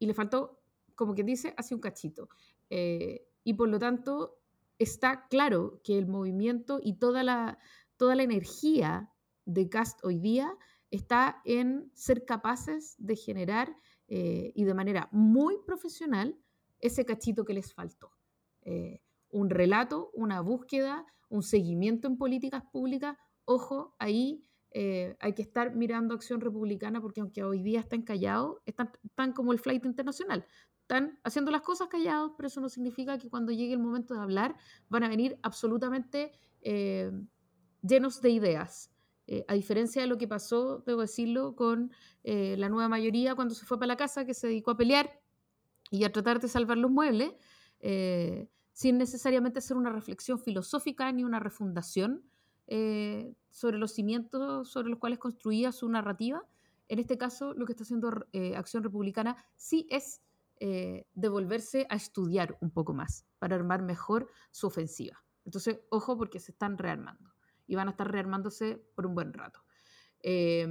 y le faltó, como quien dice, así un cachito. Eh, y por lo tanto, está claro que el movimiento y toda la, toda la energía de Cast hoy día está en ser capaces de generar eh, y de manera muy profesional ese cachito que les faltó. Eh, un relato, una búsqueda, un seguimiento en políticas públicas. Ojo, ahí eh, hay que estar mirando Acción Republicana porque aunque hoy día están callados, están, están como el flight internacional. Están haciendo las cosas callados, pero eso no significa que cuando llegue el momento de hablar van a venir absolutamente eh, llenos de ideas. Eh, a diferencia de lo que pasó, debo decirlo, con eh, la nueva mayoría cuando se fue para la casa, que se dedicó a pelear y a tratar de salvar los muebles, eh, sin necesariamente hacer una reflexión filosófica ni una refundación sobre los cimientos sobre los cuales construía su narrativa. En este caso, lo que está haciendo Acción Republicana sí es devolverse a estudiar un poco más para armar mejor su ofensiva. Entonces, ojo porque se están rearmando y van a estar rearmándose por un buen rato. Eh,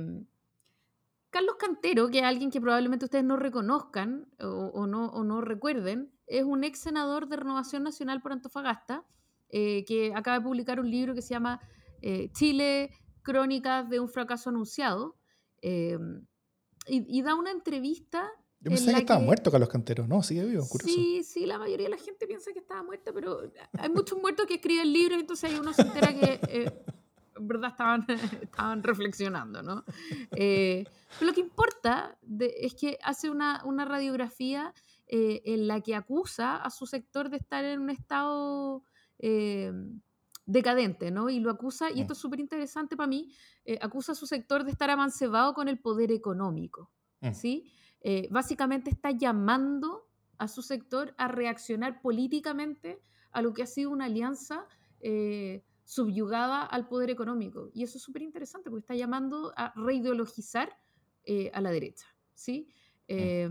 Carlos Cantero, que es alguien que probablemente ustedes no reconozcan o, no, o recuerden, es un ex senador de Renovación Nacional por Antofagasta, eh, que acaba de publicar un libro que se llama eh, Chile, Crónicas de un fracaso anunciado, y, y da una entrevista Yo en pensé que la estaba que- muerto Carlos Cantero. No, sigue vivo, curioso. Sí, sí, la mayoría de la gente piensa que estaba muerta, pero hay muchos muertos que escriben libros, entonces ahí uno se entera que eh, en verdad estaban, estaban reflexionando, ¿no? Eh, pero lo que importa de- es que hace una, una radiografía eh, en la que acusa a su sector de estar en un estado eh, decadente, ¿no? Y lo acusa, y esto es súper interesante para mí, eh, acusa a su sector de estar amancebado con el poder económico, Mm. ¿sí? Eh, básicamente está llamando a su sector a reaccionar políticamente a lo que ha sido una alianza eh, subyugada al poder económico. Y eso es súper interesante porque está llamando a reideologizar eh, a la derecha, ¿sí? Eh,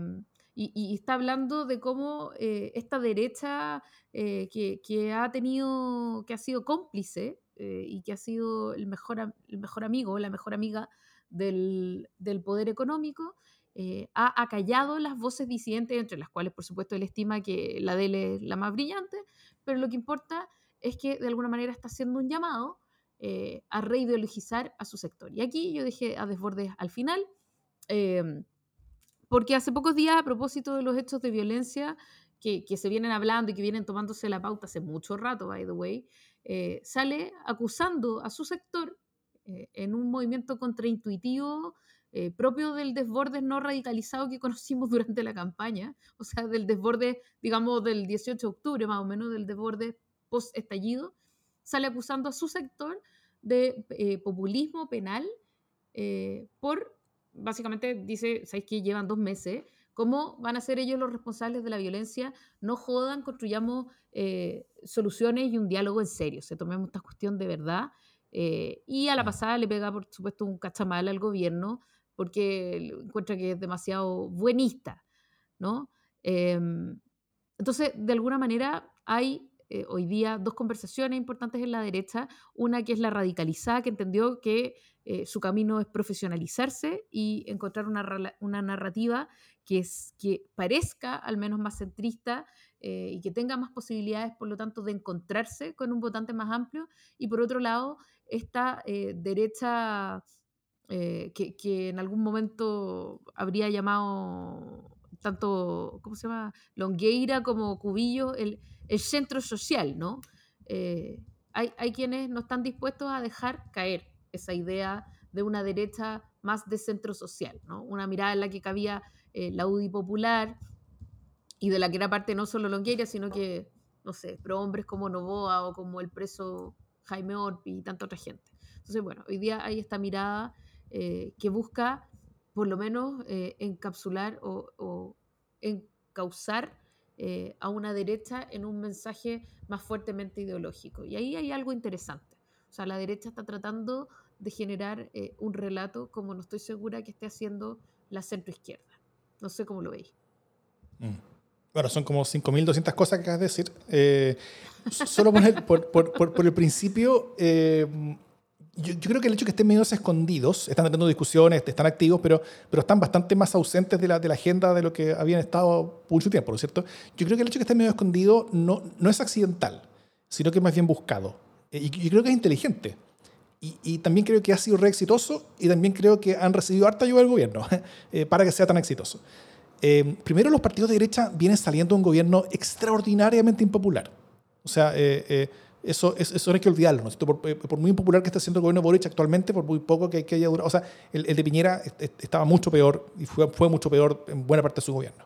y, y está hablando de cómo eh, esta derecha eh, que, que ha tenido, que ha sido cómplice y que ha sido el mejor, el mejor amigo, la mejor amiga del, del poder económico, eh, ha acallado las voces disidentes, entre las cuales, por supuesto, él estima que la de él es la más brillante, pero lo que importa es que de alguna manera está haciendo un llamado eh, a reideologizar a su sector. Y aquí yo dejé a Desbordes al final, em, porque hace pocos días, a propósito de los hechos de violencia que, que, se vienen hablando y que vienen tomándose la pauta hace mucho rato, by the way, eh, sale acusando a su sector en un movimiento contraintuitivo eh, propio del desborde no radicalizado que conocimos durante la campaña, o sea, del desborde, digamos, del 18 de octubre más o menos, del desborde post-estallido, sale acusando a su sector de eh, populismo penal eh, por, básicamente dice, ¿sabéis que llevan dos meses? ¿Cómo van a ser ellos los responsables de la violencia? No jodan, construyamos soluciones y un diálogo en serio, se tomemos esta cuestión de verdad. y a la pasada le pega, por supuesto, un cachamal al gobierno porque encuentra que es demasiado buenista, ¿no? Em, entonces, de alguna manera, hay eh, hoy día dos conversaciones importantes en la derecha, una que es la radicalizada, que entendió que eh, su camino es profesionalizarse y encontrar una, narrativa que, es, que parezca al menos más centrista eh, y que tenga más posibilidades, por lo tanto, de encontrarse con un votante más amplio. Y por otro lado, esta derecha eh, que, en algún momento habría llamado tanto, ¿cómo se llama? Longueira como Cubillo, el, el centro social, ¿no? Eh, hay, hay, quienes no están dispuestos a dejar caer esa idea de una derecha más de centro social, ¿no? Una mirada en la que cabía eh, la UDI popular y de la que era parte no solo Longueira, sino que, no sé, prohombres como Novoa o como el preso Jaime Orpi y tanta otra gente. Entonces, bueno, hoy día hay esta mirada eh, que busca por lo menos eh, encapsular o, encauzar eh, a una derecha en un mensaje más fuertemente ideológico. Y ahí hay algo interesante. O sea, la derecha está tratando de generar un relato como no estoy segura que esté haciendo la centroizquierda. No sé cómo lo veis. Mm. Bueno, son como 5.200 cosas que acabas de decir. solo por, el principio, yo, creo que el hecho de que estén medios escondidos, están teniendo discusiones, están activos, pero, pero están bastante más ausentes de la, de la agenda de lo que habían estado mucho tiempo, ¿no es cierto? Yo creo que el hecho de que estén medio escondidos no, no es accidental, sino que es más bien buscado. Eh, y yo creo que es inteligente. Y, y, también creo que ha sido re exitoso y también creo que han recibido harta ayuda del gobierno eh, para que sea tan exitoso. Eh, primero, los partidos de derecha vienen saliendo de un gobierno extraordinariamente impopular. O sea, eso, eso, no hay que olvidarlo. ¿no? Por, eh, por, muy impopular que esté haciendo el gobierno Boric actualmente, por muy poco que, que haya durado. O sea, el, de Piñera estaba mucho peor y fue, fue mucho peor en buena parte de su gobierno.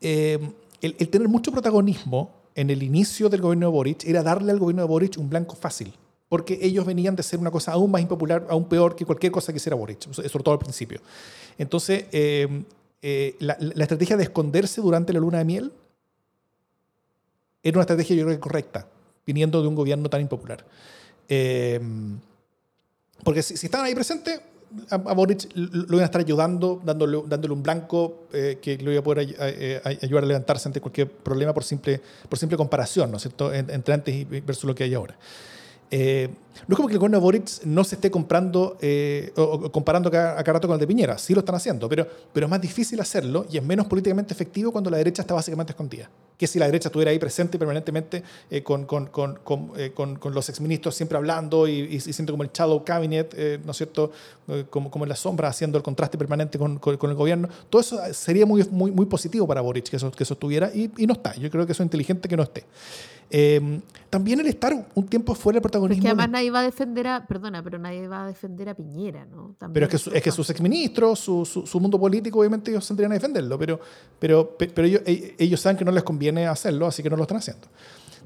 Eh, el, tener mucho protagonismo en el inicio del gobierno de Boric era darle al gobierno de Boric un blanco fácil, porque ellos venían de ser una cosa aún más impopular, aún peor que cualquier cosa que hiciera Boric, sobre todo al principio. Entonces, eh, la, la, estrategia de esconderse durante la luna de miel era una estrategia yo creo que correcta viniendo de un gobierno tan impopular. Eh, porque si, están ahí presentes, a, Boric lo iban a estar ayudando, dándole, dándole un blanco eh, que lo iba a poder eh, ayudar a levantarse ante cualquier problema por simple, por simple comparación, ¿no es cierto?, entre antes versus lo que hay ahora. Eh, no es como que el gobierno de Boric no se esté comprando eh, o, comparando a cada rato con el de Piñera. Sí lo están haciendo, pero, pero es más difícil hacerlo y es menos políticamente efectivo cuando la derecha está básicamente escondida. Que si la derecha estuviera ahí presente permanentemente eh, con, con, con, con, los exministros siempre hablando y, y, siendo como el shadow cabinet, ¿no es cierto? como, como en la sombra, haciendo el contraste permanente con, el gobierno. Todo eso sería muy, muy, muy positivo para Boric que eso, que eso estuviera y, y no está. Yo creo que eso es inteligente que no esté. Em, también el estar un tiempo fuera del protagonismo. que además nadie va a defender a, perdona, pero nadie va a defender a Piñera, ¿no? pero es que, es que sus exministros, su, su, mundo político, obviamente ellos saldrían a defenderlo, pero, pero, pero ellos, e, ellos saben que no les conviene hacerlo, así que no lo están haciendo.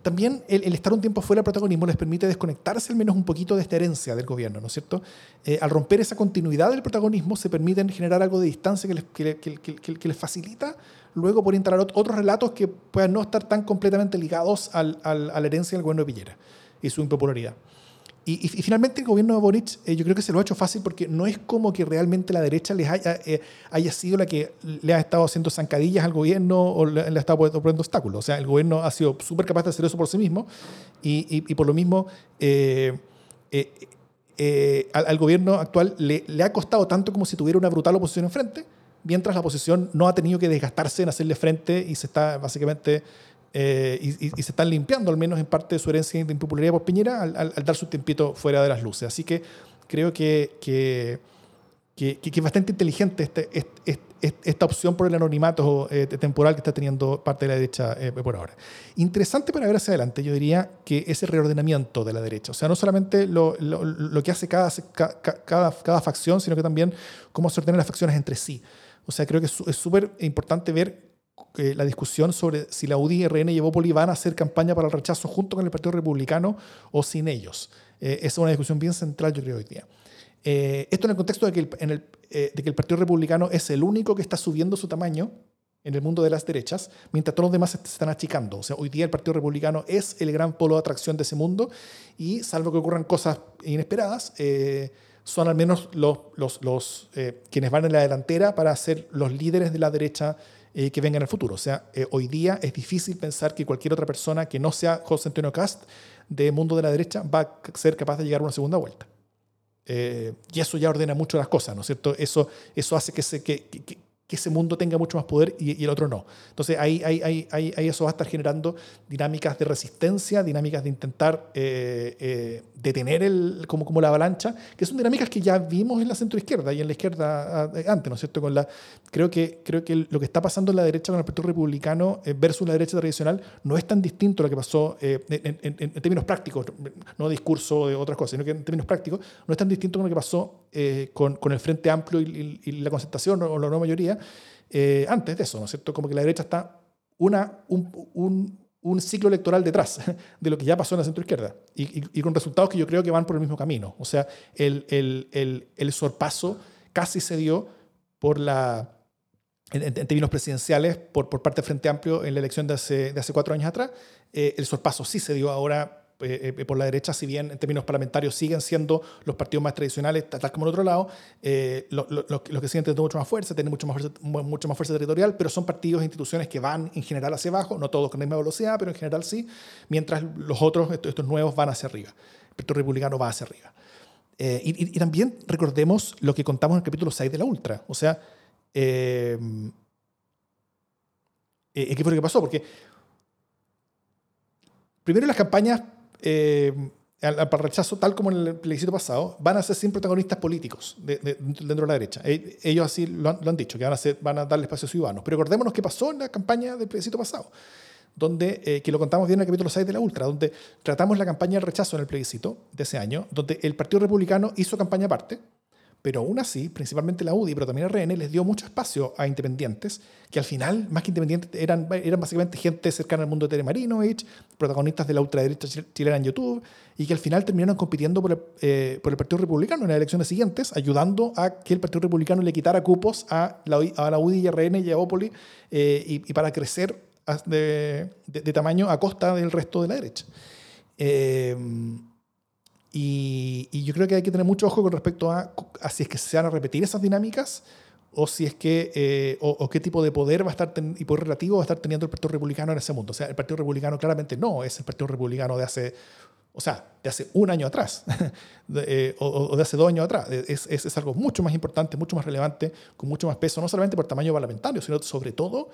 También el, estar un tiempo fuera del protagonismo les permite desconectarse al menos un poquito de esta herencia del gobierno, ¿no es cierto? Eh, al romper esa continuidad del protagonismo se permiten generar algo de distancia que les, que, que, que les facilita luego por instalar otros relatos que puedan no estar tan completamente ligados al, al, a la herencia del gobierno de Piñera y su impopularidad. Y, y, finalmente el gobierno de Boric eh, yo creo que se lo ha hecho fácil porque no es como que realmente la derecha les haya, eh, haya sido la que le ha estado haciendo zancadillas al gobierno o le, ha estado poniendo obstáculos. O sea, el gobierno ha sido súper capaz de hacer eso por sí mismo y, y por lo mismo... Eh, al, gobierno actual le, le, ha costado tanto como si tuviera una brutal oposición enfrente, mientras la oposición no ha tenido que desgastarse en hacerle frente y se está básicamente eh, y, se están limpiando al menos en parte de su herencia de impopularidad por Piñera al, dar su tiempito fuera de las luces. Así que creo que, que, que, es bastante inteligente este, este, esta opción por el anonimato eh, temporal que está teniendo parte de la derecha eh, por ahora. Interesante para ver hacia adelante, yo diría que ese reordenamiento de la derecha, o sea, no solamente lo, lo, lo que hace cada, cada, cada, facción, sino que también cómo se ordenan las facciones entre sí. O sea, creo que es súper importante ver eh, la discusión sobre si la UDI, RN y Evópoli van a hacer campaña para el rechazo junto con el Partido Republicano o sin ellos. Eh, esa es una discusión bien central, yo creo, hoy día. Eh, esto en el contexto de que el, en el, de que el Partido Republicano es el único que está subiendo su tamaño en el mundo de las derechas, mientras todos los demás se están achicando. O sea, hoy día el Partido Republicano es el gran polo de atracción de ese mundo y, salvo que ocurran cosas inesperadas, son al menos los, los, los quienes van en la delantera para ser los líderes de la derecha eh, que venga en el futuro. O sea, eh, hoy día es difícil pensar que cualquier otra persona que no sea José Antonio Cast de mundo de la derecha va a ser capaz de llegar a una segunda vuelta. Eh, y eso ya ordena mucho las cosas, ¿no es cierto? Eso, eso hace que, se, que, que ese mundo tenga mucho más poder y, el otro no. Entonces ahí, ahí, ahí, ahí, eso va a estar generando dinámicas de resistencia, dinámicas de intentar eh, eh, detener el, como, como la avalancha, que son dinámicas que ya vimos en la centroizquierda y en la izquierda ah, antes, ¿no es cierto? Con la, creo, que, creo que lo que está pasando en la derecha con el Partido Republicano eh, versus la derecha tradicional no es tan distinto a lo que pasó en, en, términos prácticos, no discurso de otras cosas, sino que en términos prácticos no es tan distinto con lo que pasó con, con, el Frente Amplio y, y la concentración o la no mayoría, eh, antes de eso, ¿no es cierto? Como que la derecha está una, un, un, ciclo electoral detrás de lo que ya pasó en la centroizquierda y, y, con resultados que yo creo que van por el mismo camino. O sea, el, el, el, el sorpaso casi se dio por la, en, términos presidenciales por, por parte del Frente Amplio en la elección de hace, de hace cuatro años atrás. Eh, el sorpaso sí se dio ahora eh, eh, por la derecha, si bien en términos parlamentarios siguen siendo los partidos más tradicionales, tal como el otro lado, eh, los que siguen teniendo mucho más fuerza, tienen mucho más fuerza, mucho más fuerza territorial, pero son partidos e instituciones que van en general hacia abajo, no todos con la misma velocidad, pero en general sí, mientras los otros, estos, nuevos, van hacia arriba. El Partido Republicano va hacia arriba. y, también recordemos lo que contamos en el capítulo 6 de la Ultra. O sea, ¿qué fue lo que pasó? Porque primero las campañas eh, para el rechazo, tal como en el plebiscito pasado, van a ser sin protagonistas políticos dentro de la derecha. E, ellos así lo han, dicho, que van a, ser, van a darle espacio a ciudadanos. Pero recordémonos qué pasó en la campaña del plebiscito pasado, donde, eh, que lo contamos bien en el capítulo 6 de la Ultra, donde tratamos la campaña del rechazo en el plebiscito de ese año, donde el Partido Republicano hizo campaña aparte, pero aún así, principalmente la UDI, pero también el RN, les dio mucho espacio a independientes, que al final, más que independientes, eran, eran básicamente gente cercana al mundo de Tere protagonistas de la ultraderecha chilena en YouTube, y que al final terminaron compitiendo por el, eh, por el Partido Republicano en las elecciones siguientes, ayudando a que el Partido Republicano le quitara cupos a la, UDI y RN y a Opoli, eh, y, para crecer de, de, tamaño a costa del resto de la derecha. Eh, y, yo creo que hay que tener mucho ojo con respecto a, si es que se van a repetir esas dinámicas o si es que eh, o, qué tipo de poder va a estar y poder relativo va a estar teniendo el Partido Republicano en ese mundo. O sea, el Partido Republicano claramente no es el Partido Republicano de hace, o sea, de hace un año atrás eh, o, de hace dos años atrás. Es, es, es, algo mucho más importante, mucho más relevante, con mucho más peso, no solamente por tamaño parlamentario, sino sobre todo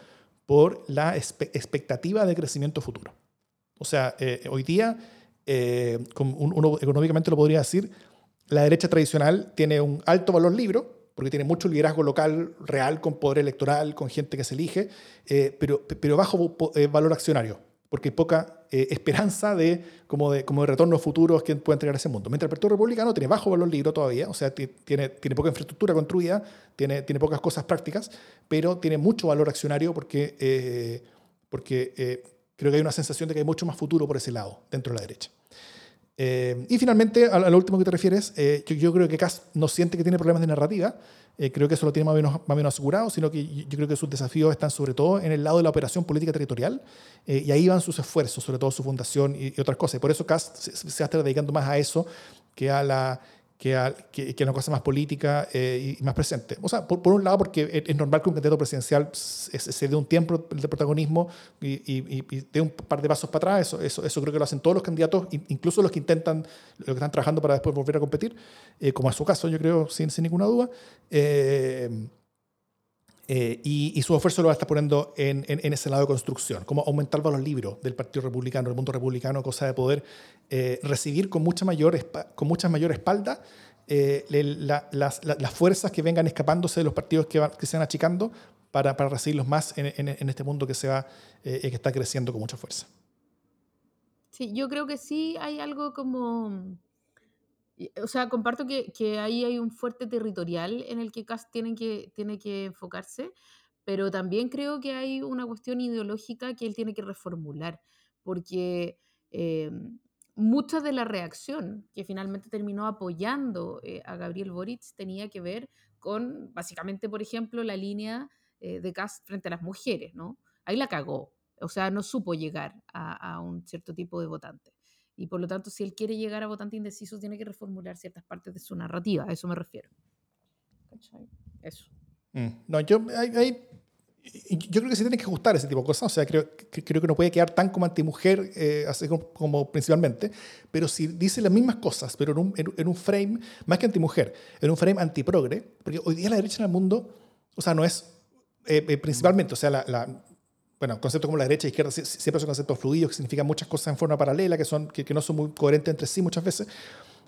por la expectativa de crecimiento futuro. O sea, eh, hoy día eh, uno económicamente lo podría decir, la derecha tradicional tiene un alto valor libro, porque tiene mucho liderazgo local real, con poder electoral, con gente que se elige, eh, pero, pero bajo eh, valor accionario, porque hay poca esperanza de como, de como de retornos futuros que pueda entregar ese mundo. Mientras el Partido Republicano tiene bajo valor libro todavía, o sea, tiene, tiene poca infraestructura construida, tiene, tiene pocas cosas prácticas, pero tiene mucho valor accionario porque, porque creo que hay una sensación de que hay mucho más futuro por ese lado, dentro de la derecha. Eh, y finalmente, a, lo último que te refieres, eh, yo, creo que Kass no siente que tiene problemas de narrativa, eh, creo que eso lo tiene más o, menos, más o menos asegurado, sino que yo creo que sus desafíos están sobre todo en el lado de la operación política territorial, y ahí van sus esfuerzos, sobre todo su fundación y, otras cosas. Y por eso Kass se, se, está dedicando más a eso que a la que, a, que, que una cosa más política eh, y más presente. O sea, por, por, un lado, porque es, normal que un candidato presidencial se, se dé un tiempo de protagonismo y, y, y, dé un par de pasos para atrás. Eso, eso, eso, creo que lo hacen todos los candidatos, incluso los que intentan, los que están trabajando para después volver a competir, eh, como es su caso, yo creo, sin, sin ninguna duda. Eh, eh, y, su esfuerzo lo va a estar poniendo en, ese lado de construcción, como aumentar los libros del Partido Republicano, del mundo republicano, cosa de poder eh, recibir con mucha mayor, con mucha mayor espalda eh, la, las, la, las, fuerzas que vengan escapándose de los partidos que, se van achicando para, recibirlos más en, en, este mundo que, se va, que está creciendo con mucha fuerza. Sí, yo creo que sí hay algo como o sea, comparto que, que, ahí hay un fuerte territorial en el que Cast tiene que, tiene que enfocarse, pero también creo que hay una cuestión ideológica que él tiene que reformular, porque eh, mucha de la reacción que finalmente terminó apoyando eh, a Gabriel Boric tenía que ver con, básicamente, por ejemplo, la línea eh, de Cast frente a las mujeres, ¿no? Ahí la cagó, o sea, no supo llegar a, a un cierto tipo de votante. Y por lo tanto, si él quiere llegar a votante indeciso, tiene que reformular ciertas partes de su narrativa. A eso me refiero. Eso. Mm. No, yo, hay, hay, yo creo que se tiene que ajustar ese tipo de cosas. O sea, creo, creo que no puede quedar tan como antimujer, eh, así como, como, principalmente. Pero si dice las mismas cosas, pero en un, en, en un frame, más que antimujer, en un frame antiprogre, porque hoy día la derecha en el mundo, o sea, no es eh, eh, principalmente, o sea, la, la, bueno, conceptos como la derecha e izquierda siempre son conceptos fluidos que significan muchas cosas en forma paralela, que, son, que, no son muy coherentes entre sí muchas veces.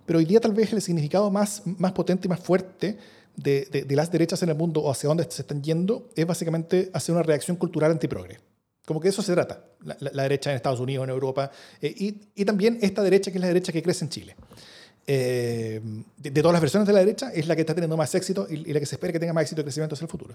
Pero hoy día tal vez el significado más, más potente y más fuerte de, de, de las derechas en el mundo o hacia dónde se están yendo es básicamente hacer una reacción cultural antiprogre. Como que eso se trata, la, derecha en Estados Unidos, en Europa, eh, y, y, también esta derecha que es la derecha que crece en Chile. Eh, de, de, todas las versiones de la derecha es la que está teniendo más éxito y, y la que se espera que tenga más éxito y crecimiento hacia el futuro.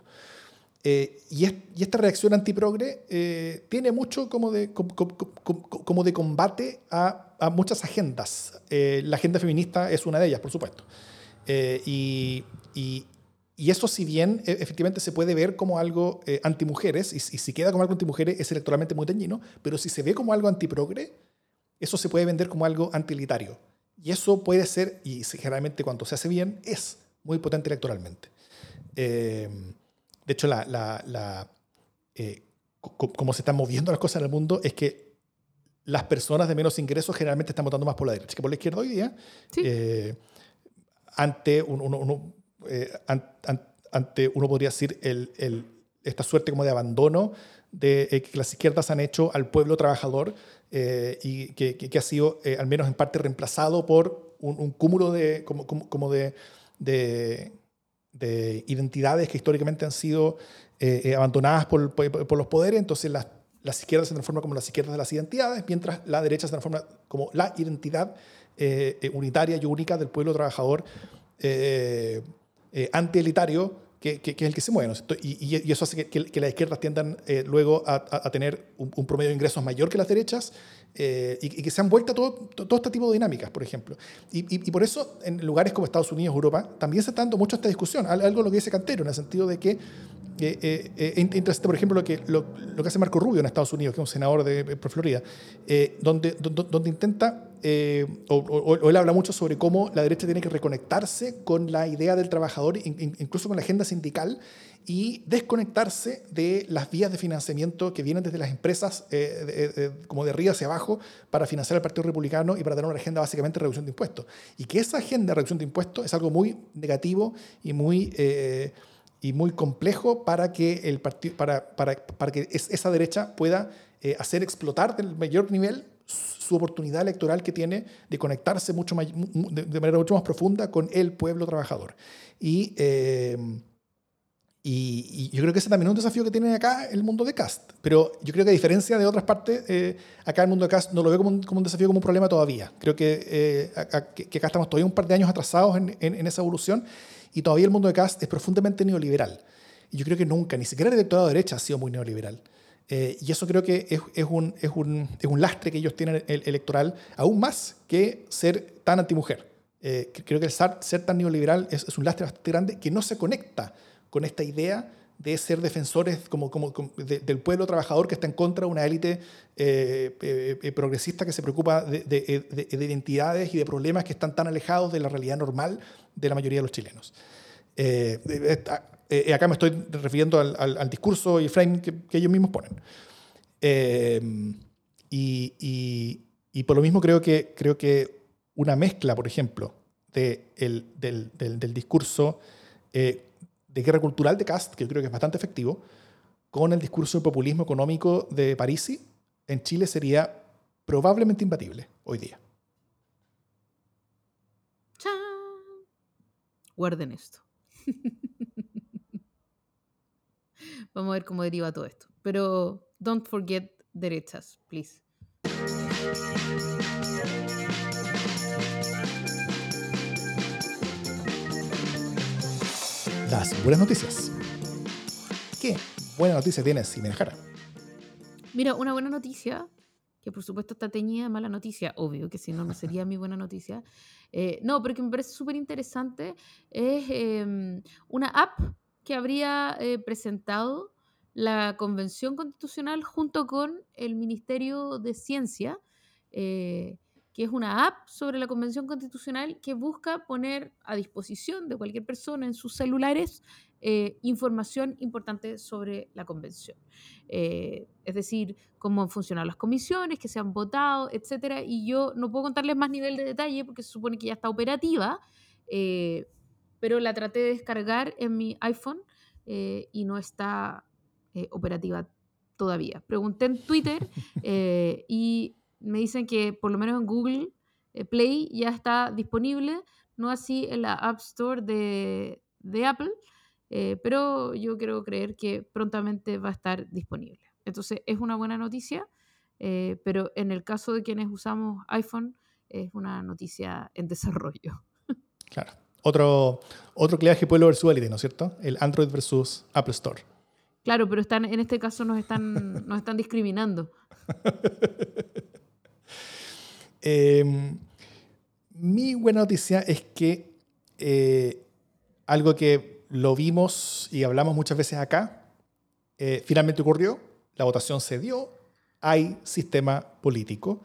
Eh, y, es, y, esta reacción antiprogre eh, tiene mucho como de, como, de combate a, muchas agendas. Eh, la agenda feminista es una de ellas, por supuesto. Eh, y, y, eso, si bien e, efectivamente se puede ver como algo antimujeres, y, y, si queda como algo antimujeres es electoralmente muy teñino, pero si se ve como algo antiprogre, eso se puede vender como algo antilitario. Y eso puede ser, y generalmente cuando se hace bien, es muy potente electoralmente. Eh, de hecho, la, la, la eh, como se están moviendo las cosas en el mundo es que las personas de menos ingresos generalmente están votando más por la derecha que por la izquierda hoy día. Sí. Eh, ante, un, uno, uno, eh, an, an, ante uno podría decir el, el, esta suerte como de abandono de, eh, que las izquierdas han hecho al pueblo trabajador eh, y que, que, que, ha sido al menos en parte reemplazado por un, un cúmulo de, como, como, como de, de de identidades que históricamente han sido eh, eh, abandonadas por, los poderes, entonces las, izquierdas se transforman como las izquierdas de las identidades, mientras la derecha se transforma como la identidad eh, unitaria y única del pueblo trabajador antielitario que, que, que, es el que se mueve. ¿no? Y, y, eso hace que, que las izquierdas tiendan luego a, a, a tener un, un, promedio de ingresos mayor que las derechas eh, y, y, que se han vuelto todo, todo este tipo de dinámicas, por ejemplo. Y, y, y, por eso en lugares como Estados Unidos, Europa, también se está dando mucho esta discusión, algo lo que dice Cantero, en el sentido de que, eh, eh, eh por ejemplo, lo que, lo, que hace Marco Rubio en Estados Unidos, que es un senador de, por Florida, eh, donde, donde, intenta, eh, o, él habla mucho sobre cómo la derecha tiene que reconectarse con la idea del trabajador, incluso con la agenda sindical, y desconectarse de las vías de financiamiento que vienen desde las empresas eh, como de arriba hacia abajo para financiar al Partido Republicano y para tener una agenda básicamente de reducción de impuestos. Y que esa agenda de reducción de impuestos es algo muy negativo y muy, eh, y muy complejo para que, el para, para, para que es, esa derecha pueda eh, hacer explotar del mayor nivel su oportunidad electoral que tiene de conectarse mucho de, manera mucho más profunda con el pueblo trabajador. Y eh, y, y, yo creo que ese también es un desafío que tiene acá el mundo de cast. Pero yo creo que a diferencia de otras partes, eh, acá el mundo de cast no lo veo como un, como un, desafío, como un problema todavía. Creo que, eh, acá, que, que, acá estamos todavía un par de años atrasados en, en, en, esa evolución y todavía el mundo de cast es profundamente neoliberal. Y yo creo que nunca, ni siquiera el electorado de derecha ha sido muy neoliberal. Eh, y eso creo que es, es, un, es, un, es un lastre que ellos tienen el, electoral, aún más que ser tan antimujer. Eh, creo que ser, ser tan neoliberal es un lastre bastante grande que no se conecta con esta idea de ser defensores como, como, del pueblo trabajador que está en contra de una élite eh, eh, eh, progresista que se preocupa de, identidades y de problemas que están tan alejados de la realidad normal de la mayoría de los chilenos. acá me estoy refiriendo al, discurso y frame que, ellos mismos ponen. Y, y, por lo mismo creo que, creo que una mezcla, por ejemplo, de el, del, del, discurso de guerra cultural de Cast, que yo creo que es bastante efectivo, con el discurso de populismo económico de Parisi, en Chile sería probablemente imbatible hoy día. Guarden esto. Vamos a ver cómo deriva todo esto. Pero don't forget derechas, please. Las buenas noticias. ¿Qué buena noticia tienes, Jimena? Mira, una buena noticia, que por supuesto está teñida de mala noticia, obvio, que si no, no sería mi buena noticia. Eh, no, pero que me parece súper interesante, es em, una app que habría eh, presentado la Convención Constitucional junto con el Ministerio de Ciencia. Eh, que es una app sobre la Convención Constitucional que busca poner a disposición de cualquier persona en sus celulares eh, información importante sobre la Convención. Eh, es decir, cómo funcionan las comisiones, que se han votado, etc. Y yo no puedo contarles más nivel de detalle porque se supone que ya está operativa, eh, pero la traté de descargar en mi iPhone y no está operativa todavía. Pregunté en Twitter y me dicen que por lo menos en Google eh, Play ya está disponible, no así en la App Store de, Apple, eh, pero yo quiero creer que prontamente va a estar disponible. Entonces es una buena noticia, eh, pero en el caso de quienes usamos iPhone es una noticia en desarrollo. Claro. Otro, otro cliaje pueblo versus élite, ¿no es cierto? El Android versus Apple Store. Claro, pero están, en este caso nos están, nos están discriminando. Em, mi buena noticia es que eh, algo que lo vimos y hablamos muchas veces acá, eh, finalmente ocurrió, la votación se dio, hay sistema político.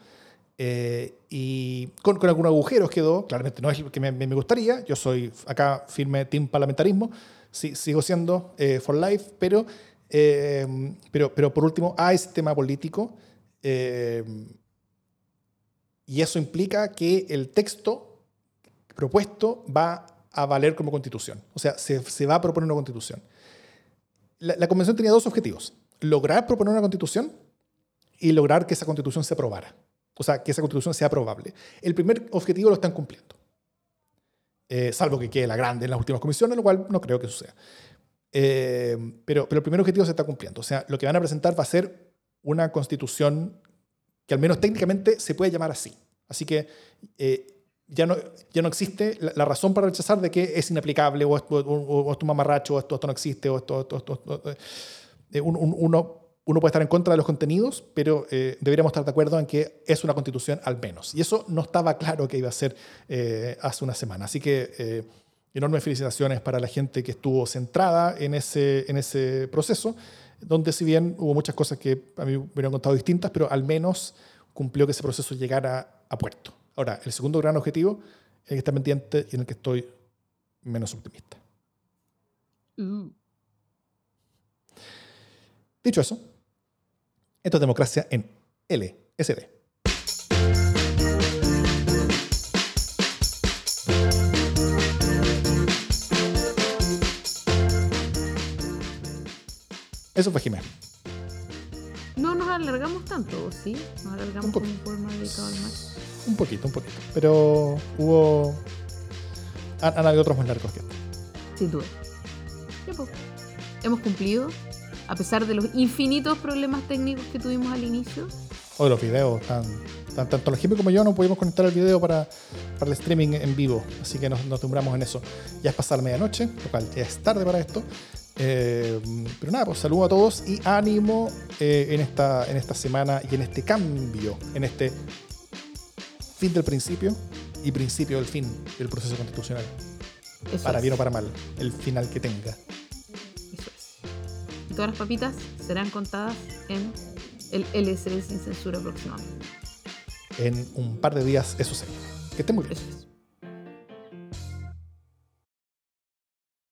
Eh, y con, con, algunos agujeros quedó, claramente no es lo que me, me, gustaría, yo soy acá firme team parlamentarismo, sí, sigo siendo for life, pero, pero, pero por último hay sistema político. Y eso implica que el texto propuesto va a valer como constitución. O sea, se, va a proponer una constitución. La, la, convención tenía dos objetivos. Lograr proponer una constitución y lograr que esa constitución se aprobara. O sea, que esa constitución sea aprobable. El primer objetivo lo están cumpliendo. Eh, salvo que quede la grande en las últimas comisiones, lo cual no creo que suceda. Eh, pero, pero el primer objetivo se está cumpliendo. O sea, lo que van a presentar va a ser una constitución que al menos técnicamente se puede llamar así. Así que eh, ya, no, ya no existe la, razón para rechazar de que es inaplicable o esto, o, es un mamarracho o esto, esto no existe o esto, esto, eh, uno, uno puede estar en contra de los contenidos, pero eh, deberíamos estar de acuerdo en que es una constitución al menos. Y eso no estaba claro que iba a ser hace una semana. Así que enormes felicitaciones para la gente que estuvo centrada en ese, en ese proceso donde si bien hubo muchas cosas que a mí me hubieran contado distintas, pero al menos cumplió que ese proceso llegara a puerto. Ahora, el segundo gran objetivo, es el que está pendiente y en el que estoy menos optimista. Mm. Dicho eso, esto es democracia en LSD. Eso fue Jiménez. No nos alargamos tanto, ¿sí? Nos alargamos un, poco. un dedicado al mar. Un poquito, un poquito. Pero hubo. Han, habido otros más largos que este. Sin duda. Pues. Hemos cumplido, a pesar de los infinitos problemas técnicos que tuvimos al inicio. O de los videos, tanto la Jimmy como yo no pudimos conectar el video para, para el streaming en vivo, así que nos, nos en eso. Ya es pasada la medianoche, lo cual ya es tarde para esto. Eh, pero nada, pues saludo a todos y ánimo eh, en, esta, en esta semana y en este cambio, en este fin del principio y principio del fin del proceso constitucional. para bien o para mal, el final que tenga. Y todas las papitas serán contadas en el LSD sin censura próximamente. En un par de días, eso sería. Que esté muy bien. Eso es.